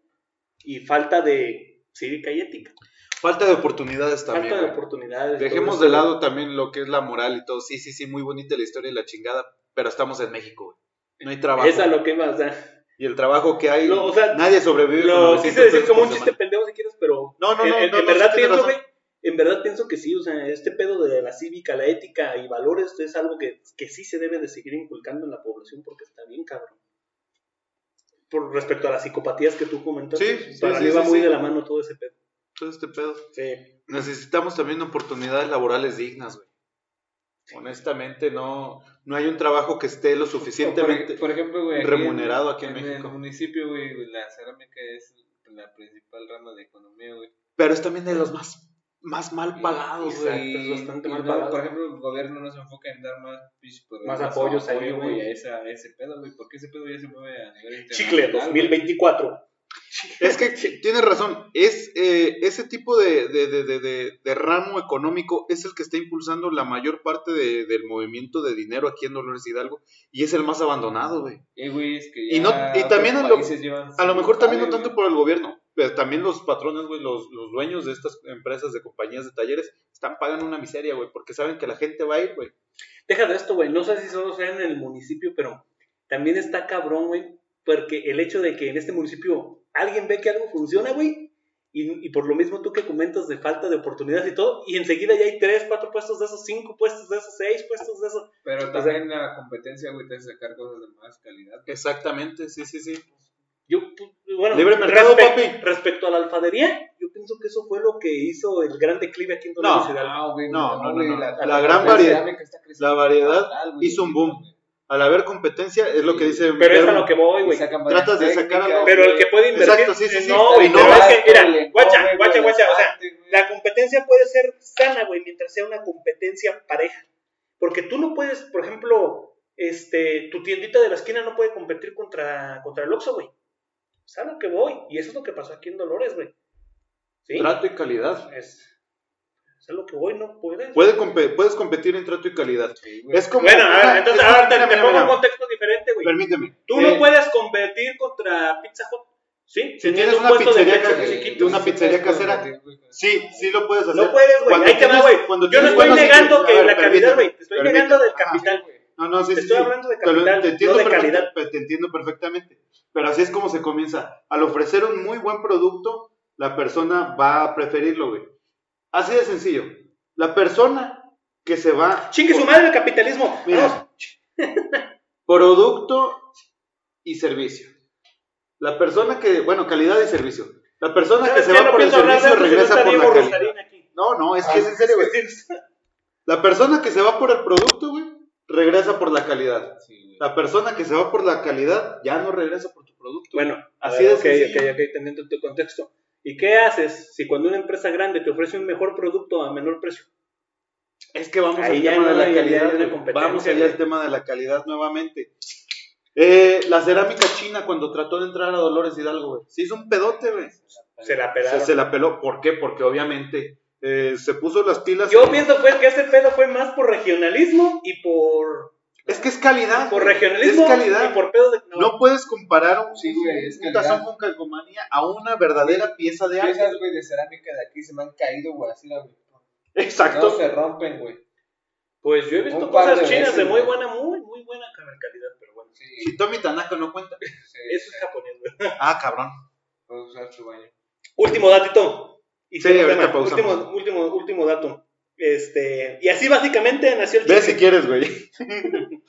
Y falta de cívica y ética. Falta de oportunidades también. falta de oportunidades. Dejemos de lado también lo que es la moral y todo. Sí, sí, sí, muy bonita la historia y la chingada, pero estamos en México, güey. No hay trabajo. Es a lo que o sea, Y el trabajo que hay, Lo- o sea, nadie sobrevive. lo con 900 quise decir como un chiste semana. pendejo si quieres, pero No, no, no, en- no, en no, verdad pienso, güey, en verdad pienso que sí, o sea, este pedo de la cívica, la ética y valores es algo que, que sí se debe de seguir inculcando en la población porque está bien cabrón. Por respecto a las psicopatías que tú comentaste, Sí, sí, para mí sí, va muy de la mano todo ese pedo. Todo este pedo. Sí. Necesitamos también oportunidades laborales dignas, güey. Honestamente, no, no hay un trabajo que esté lo suficientemente por ejemplo, güey. aquí remunerado aquí en en México. el municipio, güey, la cerámica es la principal rama de economía, güey. Pero es también de los más, más mal pagados, güey. es bastante y mal no, pagado. Por ejemplo, el gobierno no se enfoca en dar más, Más apoyos ahí, apoyo, güey. a, esa, a ese pedo, güey. Porque ese pedo ya se mueve a nivel Chicle internacional, güey. 2024. Es que tienes razón, es eh, ese tipo de, de, de, de, ramo económico es el que está impulsando la mayor parte de- del movimiento de dinero aquí en Dolores Hidalgo y es el más abandonado, güey. Eh, güey, es que Y no- y también a lo- A lo mejor también no tanto por el gobierno, pero también los patrones, güey, los, los dueños de estas empresas de compañías de talleres están pagando una miseria, güey, porque saben que la gente va a ir, güey. Deja de esto, güey. No sé si solo sea en el municipio, pero también está cabrón, güey. Porque el hecho de que en este municipio alguien ve que algo funciona, güey. Y, y por lo mismo tú que comentas de falta de oportunidades y todo, y enseguida ya hay tres, cuatro puestos de esos, cinco puestos de esos, seis puestos de esos. Pero también la competencia, güey, te hace sacar cosas de más calidad. Exactamente, sí, sí, sí. Yo, pues, bueno, Libre mercado, papi. Respecto a la alfadería, yo pienso que eso fue lo que hizo el gran declive aquí en No, Dolores Hidalgo. güey, No, no, no, no. La, La gran variedad- la variedad güey, hizo un boom. Al haber competencia, es lo que dice. Pero es a lo que voy, güey. Tratas de sacar algo. Pero el que puede invertir. Exacto, sí, sí, sí. No, güey, no es que, mira, guacha, guacha, guacha. O sea, la competencia puede ser sana, güey, mientras sea una competencia pareja. Porque tú no puedes, por ejemplo, este, tu tiendita de la esquina no puede competir contra, contra el Oxxo, güey. Es a lo que voy. Y eso es lo que pasó aquí en Dolores, güey. ¿Sí? Trato y calidad. Es, es lo que voy, no puedes. Puede puedes competir en trato y calidad. Sí, güey. Es como. Bueno, a ver, entonces es- ahora te, te pongo un contexto diferente, güey. Permíteme. Tú Eh, no puedes competir contra Pizza Hut. ¿Sí? Si tienes un una puesto de pizzería de una Sí, pizzería casera. Sí, sí lo puedes hacer. No puedes, güey. Ahí te va, güey. cuando Yo no estoy negando que la calidad, güey. Te estoy permíteme. negando del capital. güey. No, no, sí, Te sí, estoy sí. hablando de capital, te entiendo no de calidad. Te entiendo perfectamente. Pero así es como se comienza. Al ofrecer un muy buen producto, la persona va a preferirlo, güey. Así de sencillo. La persona que se va. Chingue su madre el capitalismo. Mira, (laughs) producto y servicio. La persona que, bueno, calidad y servicio. La persona que ¿Sabes se va por el servicio regresa por la calidad. No, no, es que Ah, es en serio, güey. La persona que se va por el producto, güey, regresa por la calidad. La persona que se va por la calidad ya no regresa por tu producto. Bueno, Así de. Ok, sencillo. ok, ok, teniendo tu contexto. ¿Y qué haces si cuando una empresa grande te ofrece un mejor producto a menor precio? Es que vamos Ahí al tema de la calidad. una competencia, Vamos allá al tema de la calidad nuevamente. Eh, la cerámica china cuando trató de entrar a Dolores Hidalgo, güey. Se hizo un pedote, güey. Se la pelaron. se la peló. ¿Por qué? Porque obviamente eh, se puso las pilas. Yo pienso pues que ese pedo fue más por regionalismo y por, Es que es calidad. por regionalismo Es calidad. y por pedo de... No puedes comparar un, Sí, güey, es un tazón con calcomanía a una verdadera pieza de arte. Piezas, güey, de cerámica de aquí se me han caído, güey, así, güey. Exacto. No se rompen, güey. Pues yo he visto cosas de chinas veces, de muy güey. buena, muy, muy buena calidad, pero bueno. Sí, Hitomi Tanaka no cuenta. sí, (laughs) Eso es japonés, güey. Ah, cabrón. Puedes usar su baño. Último datito. Y Sí, ahorita pausamos. último, último, último dato. Este, y así básicamente nació el Ve si quieres, güey. (laughs)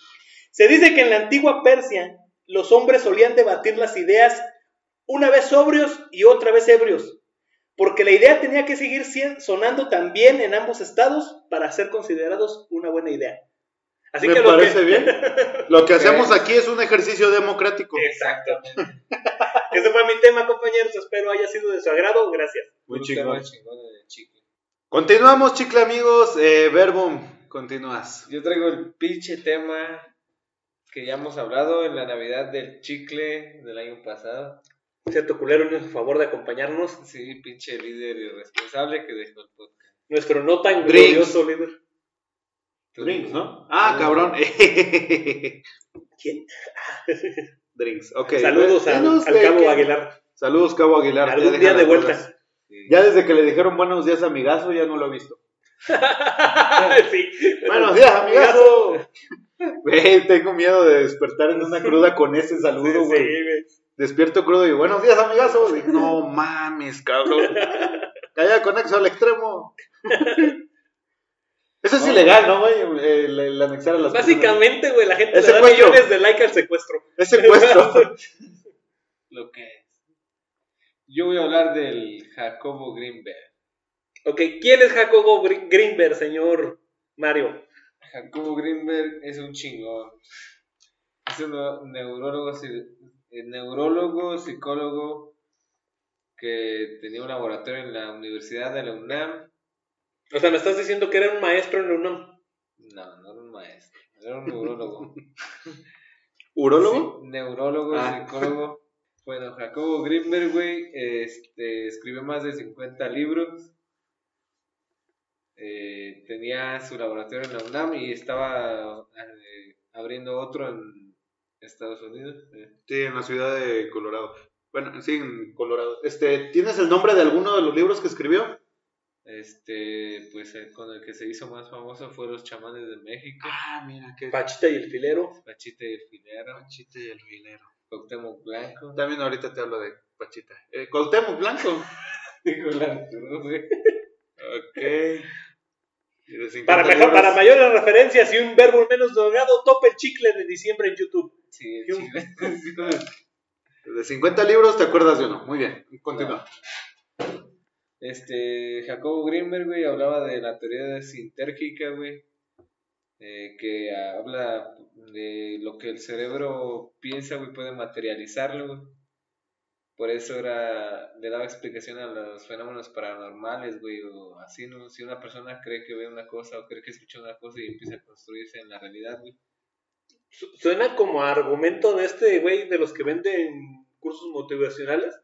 Se dice que en la antigua Persia los hombres solían debatir las ideas una vez sobrios y otra vez ebrios, porque la idea tenía que seguir sonando también en ambos estados para ser considerados una buena idea. Así Me que lo parece que... bien. (laughs) Lo que hacemos aquí es un ejercicio democrático. Exactamente. (laughs) Ese fue mi tema, compañeros. Espero haya sido de su agrado. Gracias. Muy Un chingón. Continuamos, chicle amigos. Eh, Verbum, continúas. Yo traigo el pinche tema que ya hemos hablado en la Navidad del chicle del año pasado. Cierto culero, nos hizo favor de acompañarnos. Sí, pinche líder irresponsable que dejó el podcast. Nuestro no tan Drinks. glorioso líder. Drinks, ¿no? Ah, cabrón. (laughs) ¿Quién? Drinks, ok. Saludos al, Denos al Cabo que- Aguilar. Saludos, Cabo Aguilar. Algún día de las vuelta. Sí. Ya desde que le dijeron buenos días, amigazo, ya no lo he visto. (laughs) sí. Buenos días, amigazo. Güey, tengo miedo de despertar en una cruda con ese saludo, güey. sí. Despierto crudo y buenos días, amigazo. Y, no mames, cabrón. Calla conexo al extremo. Eso es No. ilegal, ¿no, güey? El, el anexar a las personas. Básicamente, güey, la gente Es le da millones de like al secuestro. Es secuestro. (laughs) Lo que. Yo voy a hablar del Jacobo Greenberg. Ok, ¿quién es Jacobo Gr- Greenberg, señor Mario? Jacobo Greenberg es un chingón. Es un neurólogo, eh, neurólogo, psicólogo que tenía un laboratorio en la Universidad de la UNAM. O sea, me estás diciendo que era un maestro en la UNAM. No, no era un maestro, era un neurólogo. (laughs) ¿Urólogo? Sí, neurólogo, Ah. psicólogo. Bueno, Jacobo Greenberg, güey, este, escribió más de 50 libros. Eh, tenía su laboratorio en la UNAM y estaba eh, abriendo otro en Estados Unidos. eh. Sí, en la ciudad de Colorado. Bueno, sí, en Colorado. Este, ¿Tienes el nombre de alguno de los libros que escribió? Este, pues el con el que se hizo más famoso fue Los Chamanes de México, Ah, mira, qué Pachita y el filero. Pachita y el Filero, Pachita y el Vilero. Cuauhtémoc Blanco. También ahorita te hablo de Pachita. Eh, Cuauhtémoc Blanco. Dijo Arturo, güey. Ok. Y de 50 Para, mejor, para mayores referencias y un verbo menos drogado, tope el chicle de diciembre en YouTube. Sí, el chile. (laughs) De 50 libros te acuerdas de uno. Muy bien, continúa. Este, Jacobo Greenberg, güey, hablaba de la teoría de sintérgica, güey. Eh, que habla de lo que el cerebro piensa, güey, puede materializarlo, güey. Por eso era, le daba explicación a los fenómenos paranormales, güey, o así, ¿no? Si una persona cree que ve una cosa o cree que escucha una cosa y empieza a construirse en la realidad, güey. Su- Suena como argumento de este güey de los que venden cursos motivacionales.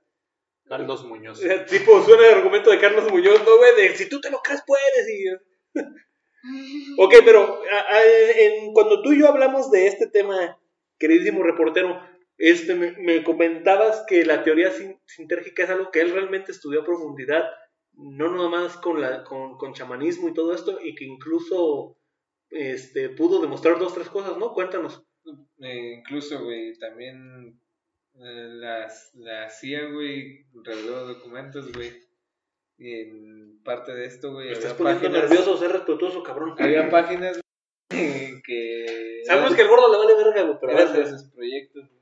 Carlos Muñoz. O (laughs) sea, tipo, suena el argumento de Carlos Muñoz, ¿no, güey? De si tú te lo crees, puedes. Y... (laughs) ok, pero en- cuando tú y yo hablamos de este tema, queridísimo reportero, este, me, me comentabas que la teoría sin- sintérgica es algo que él realmente estudió a profundidad, no nada más con, la, con, con chamanismo y todo esto, y que incluso este, pudo demostrar dos, tres cosas, ¿no? Cuéntanos. Eh, incluso, güey, también eh, las, la CIA, güey, reveló documentos, güey. Parte de esto, güey, Me estás poniendo páginas, nervioso, sé respetuoso, cabrón. había páginas que... Sabemos que el gordo le vale verga, güey, pero a- sus proyectos, güey.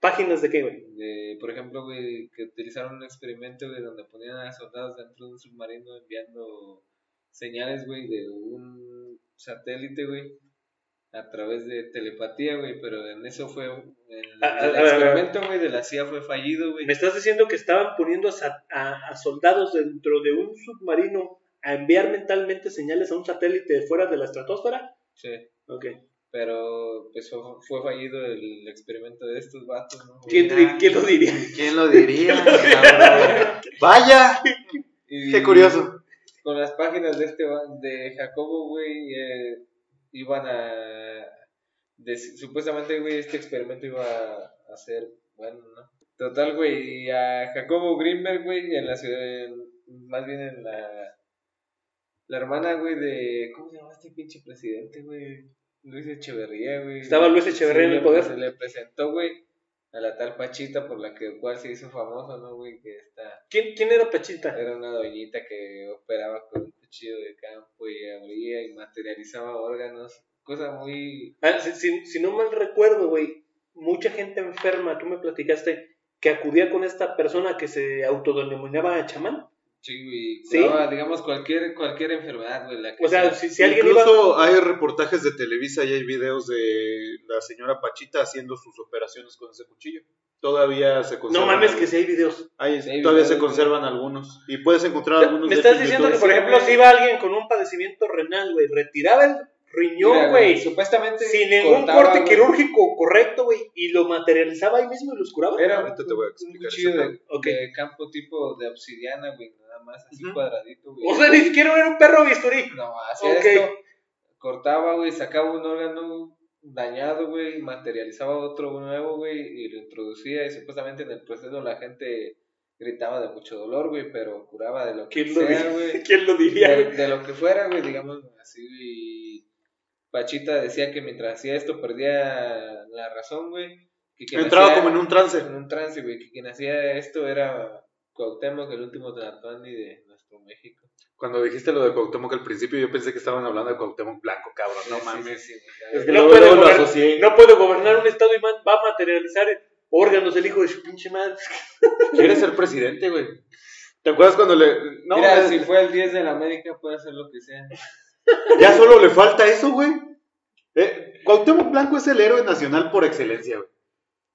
páginas de qué, güey. de, por ejemplo, güey, que utilizaron un experimento, güey, donde ponían a soldados dentro de un submarino enviando señales, güey, de un satélite, güey, a través de telepatía, güey, pero en eso fue, el, A- a- el a ver, a ver. experimento, güey, de la CIA fue fallido, güey. Me estás diciendo que estaban poniendo a, sa- a- a soldados dentro de un submarino a enviar mentalmente señales a un satélite fuera de la estratosfera. Sí, Ok. pero pues fue, fue fallido el experimento de estos vatos, ¿no? ¿Quién, quién lo diría? ¿Quién lo diría? (laughs) Vaya, Y- qué curioso. con las páginas de este de Jacobo, güey, eh, iban a dec- supuestamente, güey, este experimento iba a, a ser bueno, ¿no? Total, güey, y a Jacobo Greenberg, güey, en la ciudad, en- más bien en la la hermana, güey, de ¿cómo se llama este pinche presidente, güey? Luis Echeverría, güey. Estaba Luis Echeverría en el poder. Se le presentó, güey, a la tal Pachita por la que cual se hizo famoso, ¿no, güey? Que está ¿Quién, quién era Pachita? era una doñita que operaba con un cuchillo de campo y abría y materializaba órganos. Cosa muy... Ah, si, si- si no mal recuerdo, güey, mucha gente enferma, tú me platicaste, que acudía con esta persona que se autodenominaba chamán. Sí, güey, ¿Sí? digamos, cualquier, cualquier enfermedad, güey. La que O sea, sea. si, si alguien iba... Incluso hay reportajes de Televisa y hay videos de la señora Pachita haciendo sus operaciones con ese cuchillo. Todavía se No conservan. mames que algunos. si hay videos. Hay- Sí, hay todavía videos, se güey. conservan algunos. Y puedes encontrar algunos Me estás diciendo que, por ejemplo, si iba alguien con un padecimiento renal, güey, retiraba el riñón, güey, Supuestamente. sin ningún cortaba, corte güey. quirúrgico correcto, güey, y lo materializaba ahí mismo y los curaba. Era Ahorita te voy a un explicar cuchillo de, campo tipo de obsidiana, güey, nada más, así cuadradito, güey. O sea, ni siquiera era un perro bisturí. No, hacía Ok. esto, cortaba, güey, sacaba un órgano dañado, güey, y materializaba otro nuevo, güey, y lo introducía, y supuestamente en el proceso la gente gritaba de mucho dolor, güey, pero curaba de lo que ¿Quién sea, güey. (laughs) ¿Quién lo diría, De, güey? de lo que fuera, güey, digamos así, y Pachita decía que mientras hacía esto perdía la razón, güey. que quien Entraba hacía- como en un trance. en un trance, güey, que quien hacía esto era Cuauhtémoc, el último Tlatuani de nuestro México. Cuando dijiste lo de Cuauhtémoc al principio, yo pensé que estaban hablando de Cuauhtémoc Blanco, cabrón. No Sí, mames. sí, sí, sí, Es que No lo gobernar- asocié. No puede gobernar un estado y man- va a materializar órganos el hijo de su pinche madre. (laughs) Quiere ser presidente, güey. ¿Te acuerdas cuando le.? No, Mira, eh, si fue el 10 de la América, puede hacer lo que sea. Ya solo le falta eso, güey. Eh, Cuauhtémoc Blanco es el héroe nacional por excelencia, güey.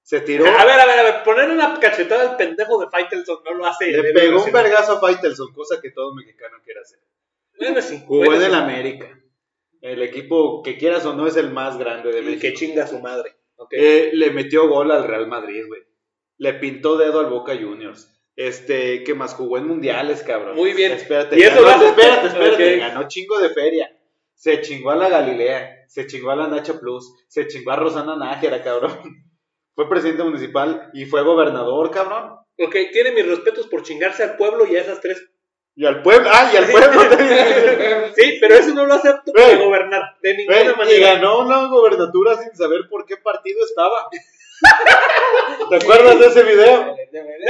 Se tiró, A ver, a ver, a ver, poner una cachetada al pendejo de Faitelson no lo hace. le pegó un vergazo a Faitelson, cosa que todo mexicano quiere hacer. Bueno, sí. Jugó bueno, en el sí. América. El equipo que quieras o no es el más grande de Y México. que chinga su madre. Ok. Eh, le metió gol al Real Madrid, güey. Le pintó dedo al Boca Juniors. Este, ¿qué más? Jugó en mundiales, cabrón. Muy bien. Espérate, ¿Y eso ganó- espérate, espérate. Ganó chingo de feria. Se chingó a la Galilea. Se chingó a la Nacha Plus. Se chingó a Rosana Nájera, cabrón. (laughs) Fue presidente municipal y fue gobernador, cabrón. Ok, tiene mis respetos por chingarse al pueblo y a esas tres. Y al pueblo. ¡Ah, y al pueblo! (laughs) Sí, pero eso no lo Güey. para gobernar. De ninguna Güey, y manera. ganó una gobernatura sin saber por qué partido estaba. ¿Te acuerdas de ese video?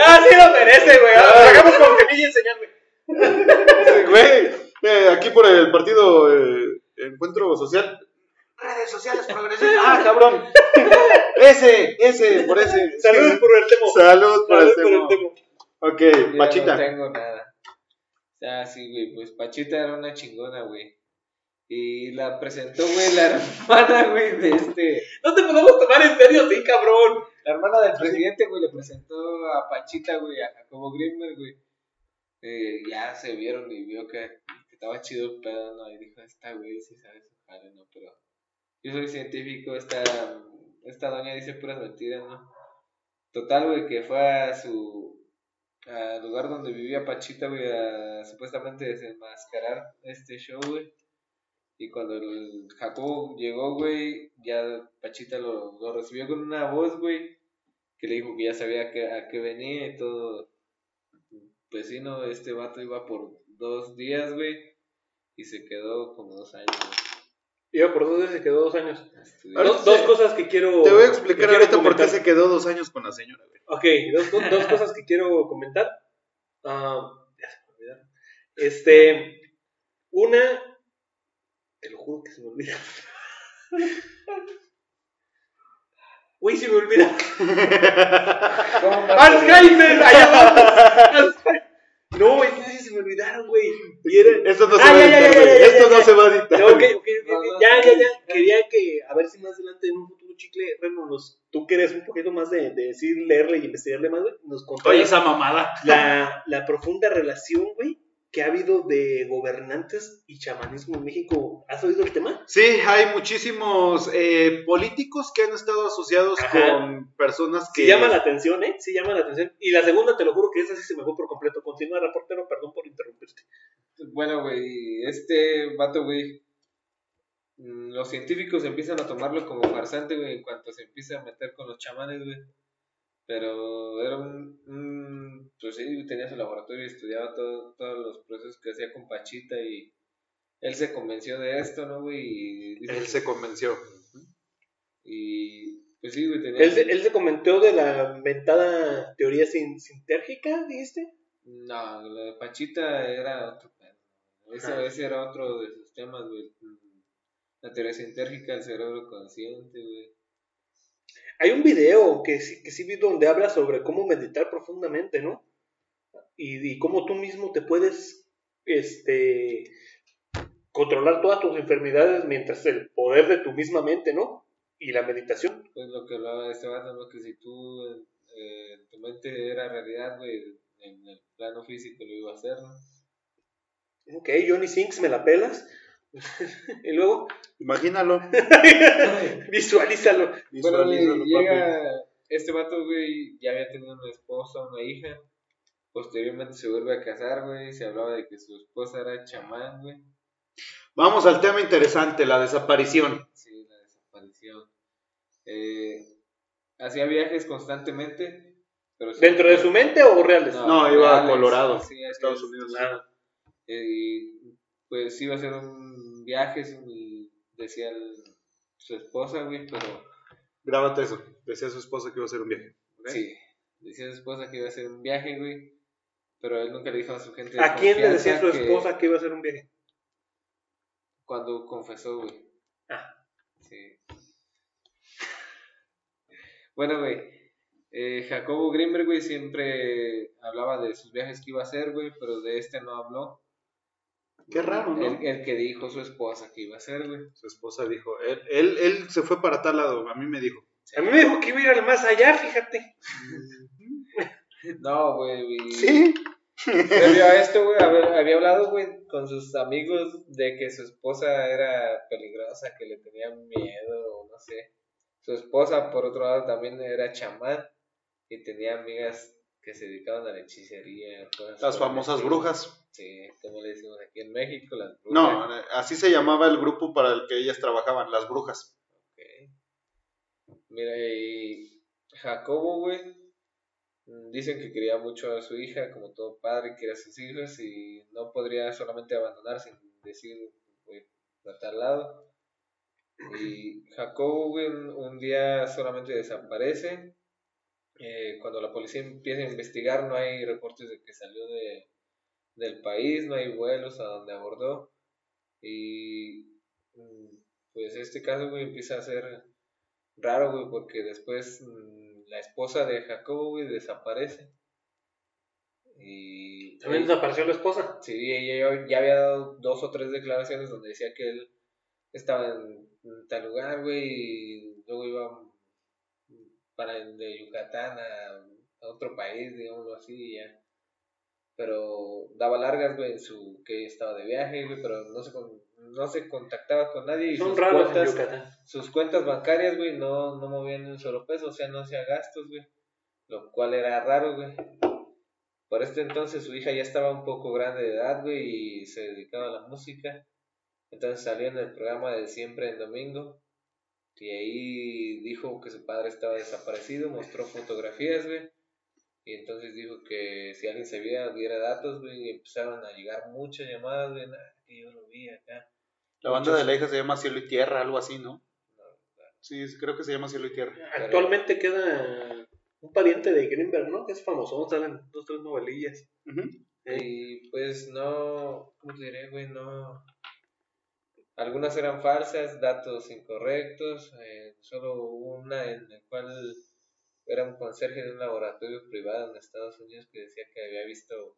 Ah, sí lo merece, güey. Ah. Hagamos con que y enseñarme. Güey, eh, aquí por el partido eh, Encuentro Social. Redes sociales progresistas. Ah, cabrón. Ese, ese, por ese. Saludos por el tema. Salud por Saludos el por el tema. tema. Ok, Yo Pachita. no tengo nada. Ah, sí, güey, pues Pachita era una chingona, güey. Y la presentó, güey, la (laughs) hermana, güey, de este. No te podemos tomar en serio, sí, cabrón. La hermana del presidente, güey, le presentó a Panchita, güey, a Jacobo Grimberg, güey. Eh, ya se vieron y vio que, que estaba chido el pedo, ¿no? Y dijo, esta güey sí sabe su jale, ¿no? Pero yo soy científico, esta, esta doña dice puras mentiras, ¿no? Total, güey, que fue a su al lugar donde vivía Pachita, güey, a supuestamente desenmascarar este show, güey. Y cuando el Jacobo llegó, güey, ya Pachita lo, lo recibió con una voz, güey, que le dijo que ya sabía que, a qué venía y todo. Pues sí, no, este vato iba por dos días, güey, y se quedó como dos años, Iba por dos días y se quedó dos años. Ahora Dos, cosas que quiero. Te voy a explicar ahorita por qué se quedó dos años con la señora. güey. Ok, dos, dos, dos cosas que quiero comentar. Ah, ya se me olvidaron. Este, una, te lo juro que se me olvida. (laughs) Güey, se me olvida. (laughs) ¡Alzheimer! ¡Allá vamos! (laughs) No, es que sí se me olvidaron, güey. Esto no se Ah, va a editar, ya, güey. ya, Esto ya, no se va a editar. Ok, ok, ok, No, ok. no, ya, no, ya, ya. Quería que, a ver si más adelante en un futuro chicle, Reno, nos, tú que eres un poquito más de, de decir, leerle y investigarle más, güey, nos contaras Oye, esa mamada. la, la profunda relación, güey, que ha habido de gobernantes y chamanismo en México. ¿Has oído el tema? Sí, hay muchísimos eh, políticos que han estado asociados Ajá. con personas que... Sí llama la atención, ¿eh? Sí llama la atención. Y la segunda, te lo juro que esa sí se me fue por completo. Continúa, reportero, perdón por interrumpirte. Bueno, güey, este vato, güey, mm, los científicos empiezan a tomarlo como farsante, güey, en cuanto se empieza a meter con los chamanes, güey. Pero era un, un- pues sí, tenía su laboratorio y estudiaba todo- todos los procesos que hacía con Pachita y él se convenció de esto, ¿no, güey? Y dice Él se convenció. Y pues sí, güey, tenía... Él, se- él se comentó de la inventada teoría sin, sintérgica, dijiste. No, lo de Pachita era otro. Ese, ese era otro de sus temas, güey. La teoría sintérgica del cerebro consciente, güey. Hay un video que sí, que sí vi donde habla sobre cómo meditar profundamente, ¿no? Y, y cómo tú mismo te puedes este, controlar todas tus enfermedades mientras el poder de tu misma mente, ¿no? Y la meditación. Pues lo que hablaba de este vato, ¿no? Que si tú, eh, tu mente era realidad, güey, en el plano físico lo iba a hacer, ¿no? Ok, Johnny Sinks, me la pelas. (laughs) y luego, Imagínalo. (laughs) visualízalo. Bueno, Visualízalo, papi. llega este vato, güey, ya había tenido una esposa, una hija. Posteriormente se vuelve a casar, güey. Se hablaba de que su esposa era chamán, güey. Vamos al tema interesante, la desaparición. Sí, la desaparición. Eh, hacía viajes constantemente. Pero ¿Dentro de su mente o reales? No, iba a Colorado, sí, Estados es. Unidos. Eh, y pues iba a hacer un viaje, y decía el- su esposa, güey, pero Grábate eso. Decía su esposa que iba a hacer un viaje. sí, decía su esposa que iba a hacer un viaje, güey, pero él nunca le dijo a su gente. ¿A quién le decía su que- esposa que iba a hacer un viaje? Cuando confesó, güey. Ah. Sí. Bueno, güey. eh, Jacobo Grimberg, güey, siempre hablaba de sus viajes que iba a hacer, güey, pero de este no habló. Qué raro, ¿no? El, el que dijo su esposa que iba a hacer, güey. Su esposa dijo, él, él, él se fue para tal lado, a mí me dijo. A mí me dijo que iba a ir al más allá, fíjate. (laughs) No, güey. Sí. Previo a esto, güey, había, hablado, güey, con sus amigos de que su esposa era peligrosa, que le tenían miedo, o no sé. Su esposa, por otro lado, también era chamán y tenía amigas que se dedicaban a la hechicería. cosas Las famosas brujas. Sí, como le decimos aquí en México, las brujas. No, así se llamaba el grupo para el que ellas trabajaban, las brujas. Ok. Mira, y Jacobo, güey, dicen que quería mucho a su hija, como todo padre quería a sus hijos, y no podría solamente abandonar sin decir, güey, a tal lado. Y Jacobo, güey, un, un día solamente desaparece. Eh, cuando la policía empieza a investigar, no hay reportes de que salió de, del país, no hay vuelos a donde abordó. Y mm, pues este caso, güey, empieza a ser raro, güey, porque después mm, la esposa de Jacobo, güey, desaparece. Y También desapareció la esposa. Sí, ella ya- había dado dos o tres declaraciones donde decía que él estaba en tal lugar, güey, y luego iba para el de Yucatán a, a otro país, digámoslo así, y ya. Pero daba largas, güey, en su que estaba de viaje, güey, pero no se, con- no se contactaba con nadie y Son sus raros en cuentas, Yucatán. sus cuentas bancarias, güey, no, no movían un solo peso, o sea, no hacía gastos, güey. Lo cual era raro, güey. Por este entonces su hija ya estaba un poco grande de edad, güey, y se dedicaba a la música. Entonces salió en el programa de Siempre en Domingo. Y ahí dijo que su padre estaba desaparecido, mostró fotografías, güey. Y entonces dijo que si alguien se veía, diera datos, güey, y empezaron a llegar muchas llamadas, güey, "Ah, que yo lo vi acá. La banda de la hija se llama Cielo y Tierra, algo así, ¿no? Sí, creo que se llama Cielo y Tierra. Actualmente queda un pariente de Greenberg, ¿no? Que es famoso, salen dos, tres novelillas. Ujú. Y pues no, ¿cómo te diré, güey? No. Algunas eran falsas, datos incorrectos. eh, solo una en la cual era un conserje de un laboratorio privado en Estados Unidos que decía que había visto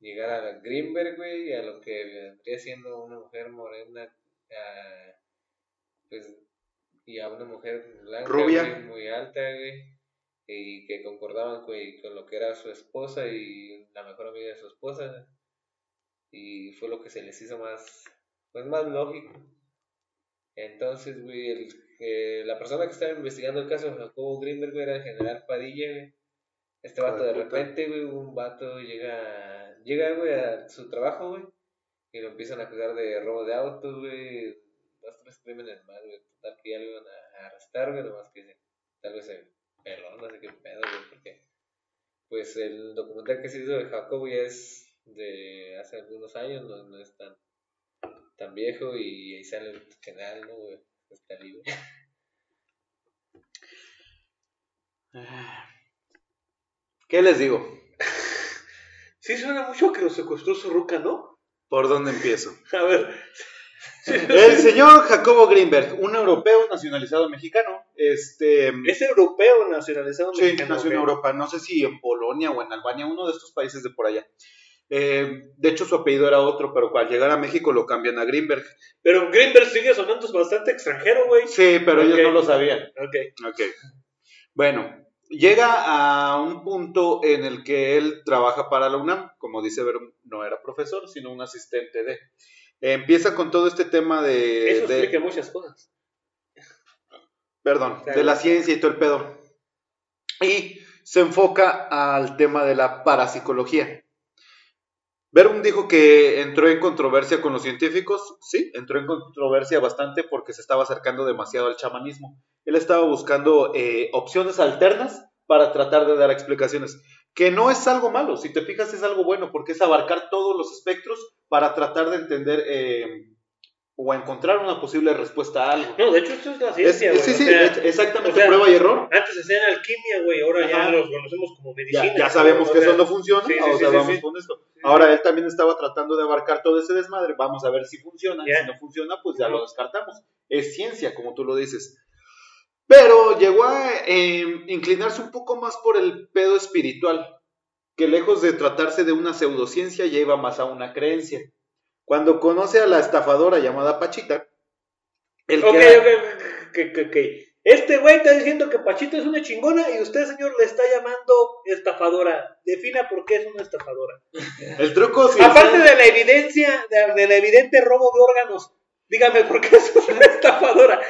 llegar a la Greenberg, güey, y a lo que vendría siendo una mujer morena, a, pues, y a una mujer blanca, Rubia. güey, muy alta, güey, y que concordaban güey, con lo que era su esposa y la mejor amiga de su esposa, y fue lo que se les hizo más, pues más lógico. Entonces, güey, el, eh, la persona que estaba investigando el caso de Jacobo Greenberg era el general Padilla, güey. Este vato de repente, güey, un vato llega, llega, güey, a su trabajo, güey, y lo empiezan a acusar de robo de autos, güey, dos, tres crímenes más, güey, total que ya lo iban a, a arrestar, güey, nomás que tal vez se peló, no sé qué pedo, güey, porque, pues, el documental que se hizo de Jacobo ya es de hace algunos años, no, no es tan, tan viejo, y ahí sale el general, ¿no, güey? Está libre. ¿Qué les digo? (laughs) Sí suena mucho que lo secuestró su ruca, ¿no? ¿Por dónde empiezo? (laughs) A ver, El señor Jacobo Greenberg, un europeo nacionalizado mexicano, este... es europeo nacionalizado Sí, mexicano, nació en. Europa, no sé si en Polonia o en Albania, uno de estos países de por allá. Eh, de hecho, su apellido era otro, pero al llegar a México lo cambian a Greenberg. Pero Greenberg sigue sonando bastante extranjero, güey. Sí, pero ellos no lo sabían. Ok. Ok. Bueno, llega a un punto en el que él trabaja para la UNAM. Como dice Ver, no era profesor, sino un asistente de. Empieza con todo este tema de. Eso de- explica muchas cosas. perdón, de la ciencia y todo el pedo. Y se enfoca al tema de la parapsicología. Verum dijo que entró en controversia con los científicos. Sí, entró en controversia bastante porque se estaba acercando demasiado al chamanismo. Él estaba buscando eh, opciones alternas para tratar de dar explicaciones. Que no es algo malo, si te fijas es algo bueno porque es abarcar todos los espectros para tratar de entender eh, o encontrar una posible respuesta a algo. No, de hecho, esto es la ciencia, es- sí, o sí, sea, exactamente, o sea, prueba y error. Antes hacían alquimia, güey. Ahora ya los conocemos como medicina. Ya, ya sabemos que eso no funciona, sí, sí, o sea, sí, vamos con esto. Ahora él también estaba tratando de abarcar todo ese desmadre, vamos a ver si funciona, Ya. si no funciona, pues ya lo descartamos. Es ciencia, como tú lo dices. Pero llegó a eh, inclinarse un poco más por el pedo espiritual, que lejos de tratarse de una pseudociencia, ya iba más a una creencia. Cuando conoce a la estafadora llamada Pachita, él Ok, queda- ok, ok, ok, ok. Este güey está diciendo que Pachito es una chingona y usted, señor, le está llamando estafadora. Defina por qué es una estafadora. (laughs) el truco sí, Aparte de la evidencia, de- del evidente robo de órganos, dígame por qué es una (laughs) estafadora.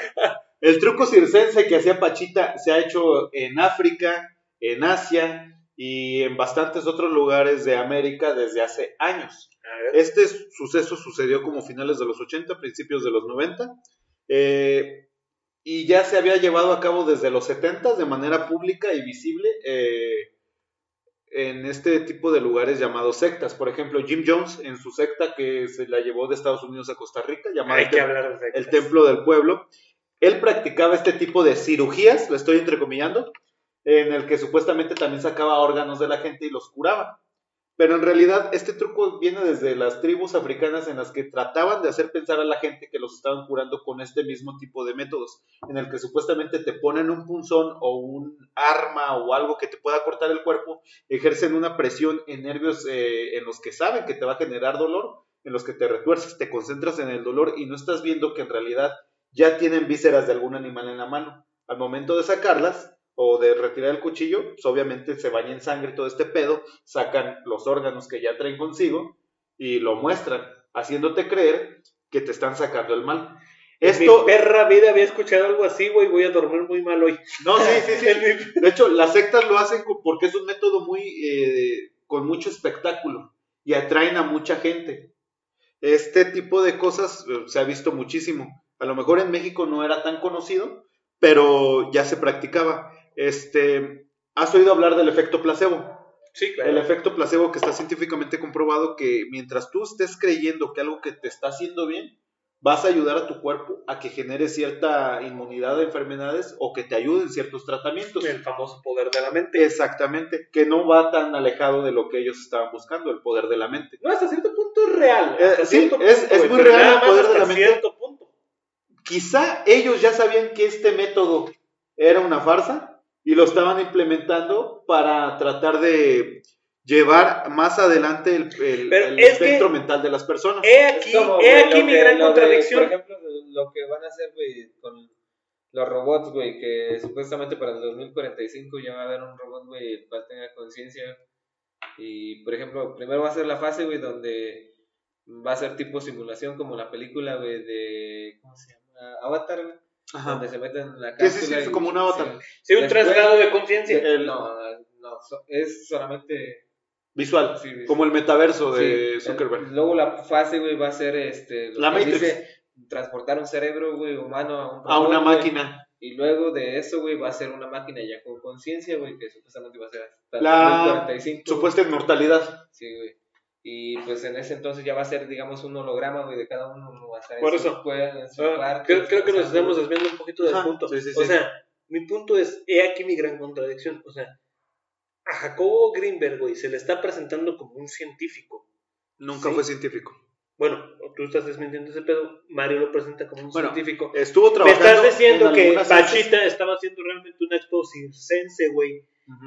El truco circense que hacía Pachita se ha hecho en África, en Asia y en bastantes otros lugares de América desde hace años. Este suceso sucedió como finales de los 80, principios de los 90, eh, y ya se había llevado a cabo desde los 70 de manera pública y visible eh, en este tipo de lugares llamados sectas. Por ejemplo, Jim Jones en su secta que se la llevó de Estados Unidos a Costa Rica, llamada el Tem- el Templo del Pueblo. Él practicaba este tipo de cirugías, lo estoy entrecomillando, en el que supuestamente también sacaba órganos de la gente y los curaba. Pero en realidad este truco viene desde las tribus africanas en las que trataban de hacer pensar a la gente que los estaban curando con este mismo tipo de métodos, en el que supuestamente te ponen un punzón o un arma o algo que te pueda cortar el cuerpo, ejercen una presión en nervios eh, en los que saben que te va a generar dolor, en los que te retuerces, te concentras en el dolor y no estás viendo que en realidad ya tienen vísceras de algún animal en la mano. Al momento de sacarlas o de retirar el cuchillo, pues obviamente se baña en sangre todo este pedo, sacan los órganos que ya traen consigo y lo muestran, haciéndote creer que te están sacando el mal. Esto... mi perra vida había escuchado algo así, güey, voy a dormir muy mal hoy. No, sí, sí, sí. (laughs) De hecho, las sectas lo hacen porque es un método muy, eh, con mucho espectáculo y atraen a mucha gente. Este tipo de cosas eh, se ha visto muchísimo. A lo mejor en México no era tan conocido, pero ya se practicaba. Este, ¿Has oído hablar del efecto placebo? Sí, claro. El efecto placebo que está científicamente comprobado que mientras tú estés creyendo que algo que te está haciendo bien, vas a ayudar a tu cuerpo a que genere cierta inmunidad a enfermedades o que te ayude en ciertos tratamientos. El famoso poder de la mente. Exactamente, que no va tan alejado de lo que ellos estaban buscando, el poder de la mente. No, hasta cierto punto es real. Eh, sí, es, muy real el poder de la mente. cierto punto. Quizá ellos ya sabían que este método era una farsa y lo estaban implementando para tratar de llevar más adelante el, el- Pero el es espectro mental de las personas. He aquí, como, he aquí lo mi que- gran de, contradicción. por ejemplo, lo que van a hacer, güey, con los robots, güey, que supuestamente para el 2045 ya va a haber un robot, güey, el cual tenga conciencia. Y, por ejemplo, primero va a ser la fase, güey, donde va a ser tipo simulación, como la película, güey, de. ¿Cómo se llama? Avatar, güey. Ajá. Donde se meten en la Sí, cápsula. sí, sí, es y- como un avatar. Sí, un traslado de conciencia. No, no, es solamente. Visual, sí, como el metaverso de Sí, Zuckerberg. el- luego la fase, güey, va a ser este. lo La que Matrix. dice, transportar un cerebro, güey, humano a un a una robot, güey, máquina. Y luego de eso, güey, va a ser una máquina ya con conciencia, güey, que supuestamente va a ser hasta el La 2045. Supuesta inmortalidad. Sí, güey. Y pues en ese entonces ya va a ser, digamos, un holograma, güey, de cada uno. va a estar en Por su eso. en su Ah, cuarto, creo, que nos estamos desviando un poquito del Ajá, punto. sí, sí, O sí. sea, mi punto es, he aquí mi gran contradicción. O sea, a Jacobo Greenberg, güey, se le está presentando como un científico. Nunca Sí. fue científico. Bueno, tú estás desmintiendo ese pedo, Mario lo presenta como un Bueno, científico. Estuvo Me trabajando. estás diciendo en que. Bachita estaba haciendo realmente un acto circense, güey,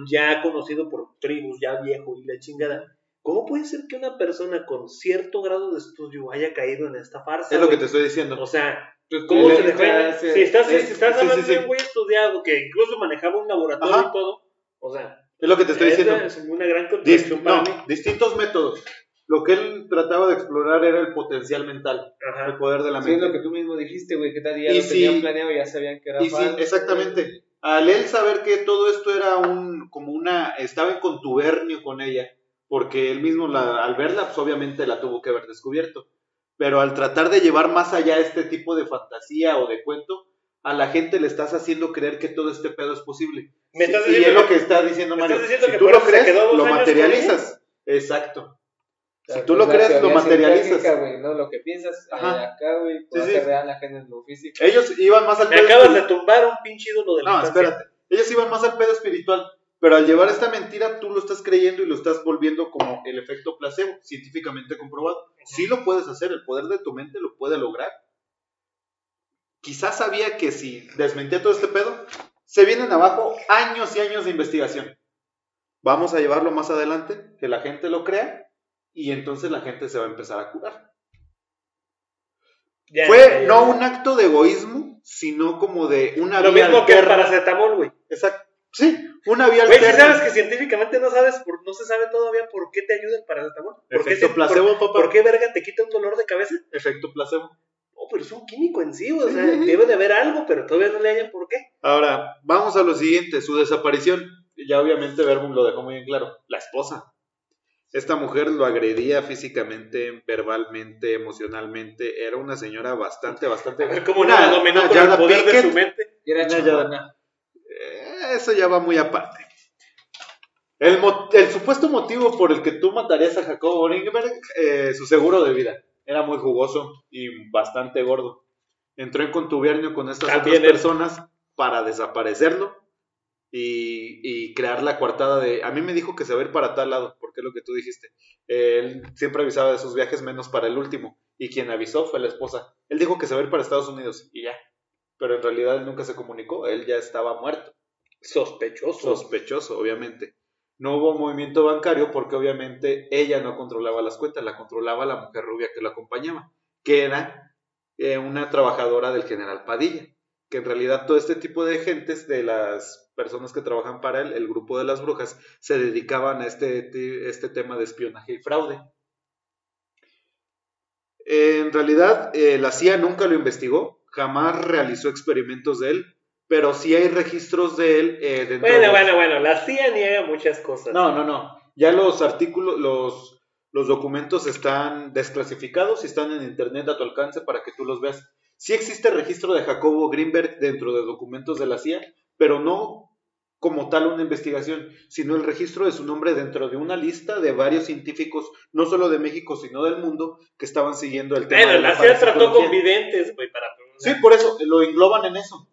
ya conocido por tribus, ya viejo y la chingada. ¿Cómo puede ser que una persona con cierto grado de estudio haya caído en esta farsa? Es lo que te estoy diciendo. O sea, ¿cómo se dejó? Si estás, es- si estás hablando sí, sí. de un güey estudiado que incluso manejaba un laboratorio Ajá. y todo, o sea, Es lo que te estoy diciendo. es una gran contradicción para no, mí. distintos métodos. Lo que él trataba de explorar era el potencial mental, el Ajá. poder de la Sí, es mente. lo que tú mismo dijiste, güey, que tal ya Y lo tenían planeado, ya sabían que era Y sí, falso, exactamente. güey. Al él saber que todo esto era un, como una, estaba en contubernio con ella, porque él mismo la, al verla, pues obviamente la tuvo que haber descubierto. Pero al tratar de llevar más allá este tipo de fantasía o de cuento, a la gente le estás haciendo creer que todo este pedo es posible. Me estás y es lo que- está diciendo me Mario. estás diciendo Si que tú lo crees, quedó dos lo materializas. Exacto. O sea, Si tú lo la crees, lo materializas. güey, ¿no? Lo que piensas eh, Ajá. acá, güey, puede Sí, sí. real acá en lo físico. Ellos iban más al Me pedo acabas espiri- de tumbar un pinche ídolo de la No, infancia. espérate. Ellos iban más al pedo espiritual. Pero al llevar esta mentira, tú lo estás creyendo y lo estás volviendo como el efecto placebo, científicamente comprobado. Sí lo puedes hacer, el poder de tu mente lo puede lograr. Quizás sabía que si desmentía todo este pedo, se vienen abajo años y años de investigación. Vamos a llevarlo más adelante, que la gente lo crea, y entonces la gente se va a empezar a curar. Ya, Fue ya, ya. no un acto de egoísmo, sino como de una Lo mismo que el paracetamol, güey. Exacto. Sí, una vía Güey, si alterna. sabes que científicamente no sabes, por- no se sabe todavía por qué te ayuda el paracetamol. ¿Por qué, te- placebo, por, papá. por qué verga te quita un dolor de cabeza? Efecto placebo. No, pero es un químico en sí, o sea, debe de haber algo, pero todavía no le hallan por qué. Ahora, vamos a lo siguiente, su desaparición. Ya obviamente Verbum lo dejó muy bien claro. La esposa. Esta mujer lo agredía físicamente, verbalmente, emocionalmente. Era una señora bastante, bastante... A ver cómo Una- dominó con el poder de su mente. Y era Una. Eh, Eso ya va muy aparte. El, supuesto motivo por el que tú matarías a Jacobo Ringberg, eh, su seguro de vida. Era muy jugoso y bastante gordo. Entró en contubernio con estas También otras él. personas para desaparecerlo y, y crear la coartada de... A mí me dijo que se va a ir para tal lado, porque es lo que tú dijiste. Él siempre avisaba de sus viajes menos para el último. Y quien avisó fue la esposa. Él dijo que se va a ir para Estados Unidos y ya. Pero en realidad él nunca se comunicó. Él ya estaba muerto Sospechoso. sospechoso, obviamente. no hubo movimiento bancario porque obviamente ella no controlaba las cuentas, la controlaba la mujer rubia que la acompañaba, que era eh, una trabajadora del general Padilla, que en realidad todo este tipo de gentes, de las personas que trabajan para él, el grupo de las brujas, se dedicaban a este, este tema de espionaje y fraude. En realidad, eh, la CIA nunca lo investigó, jamás realizó experimentos de él, pero sí hay registros de él eh, dentro Bueno, de- bueno, bueno, la CIA niega muchas cosas. No, no, no. Ya los artículos, los, los documentos están desclasificados y están en internet a tu alcance para que tú los veas. Sí existe registro de Jacobo Greenberg dentro de documentos de la CIA, pero no como tal una investigación, sino el registro de su nombre dentro de una lista de varios científicos, no solo de México, sino del mundo, que estaban siguiendo el tema Bueno, de la la CIA trató con videntes, güey, para Sí, por eso lo engloban en eso.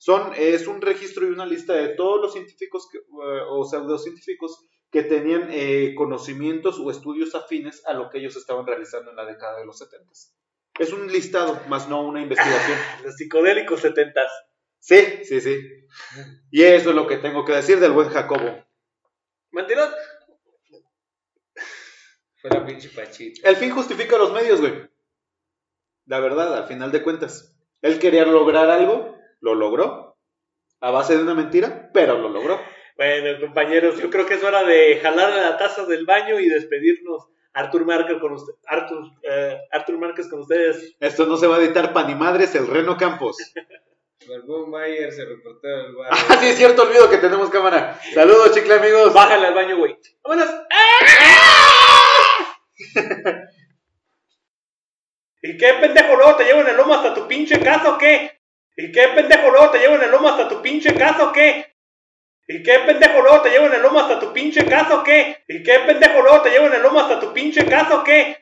Son, es un registro y una lista de todos los científicos que, eh, o pseudocientíficos que tenían eh, conocimientos o estudios afines a lo que ellos estaban realizando en la década de los 70. Es un listado, más no una investigación. (laughs) Los psicodélicos setentas. Sí, sí, sí. Y eso es lo que tengo que decir del buen Jacobo. Mantelón, Fue la pinche pachita. El fin justifica los medios, güey. La verdad, al final de cuentas. Él quería lograr algo, lo logró. A base de una mentira, pero lo logró. Bueno, compañeros, yo creo que es hora de jalar la taza del baño y despedirnos. Artur Márquez con usted, Artur, eh, Artur Márquez con ustedes. Esto no se va a editar pa' ni madres, el Reno Campos. (laughs) Barbón Myers, el reportero del bar. (laughs) Ah, sí, es cierto, olvido que tenemos cámara. Saludos, chicle amigos. Bájale al baño, güey. ¡Vámonos! (laughs) ¿Y qué pendejo luego te llevo en el lomo hasta tu pinche casa o qué? ¿Y qué pendejo luego te llevo en el lomo hasta tu pinche casa o qué? ¿Y qué pendejo luego te llevo en el lomo hasta tu pinche casa o qué? ¿Y qué pendejo luego te llevo en el lomo hasta tu pinche casa o qué?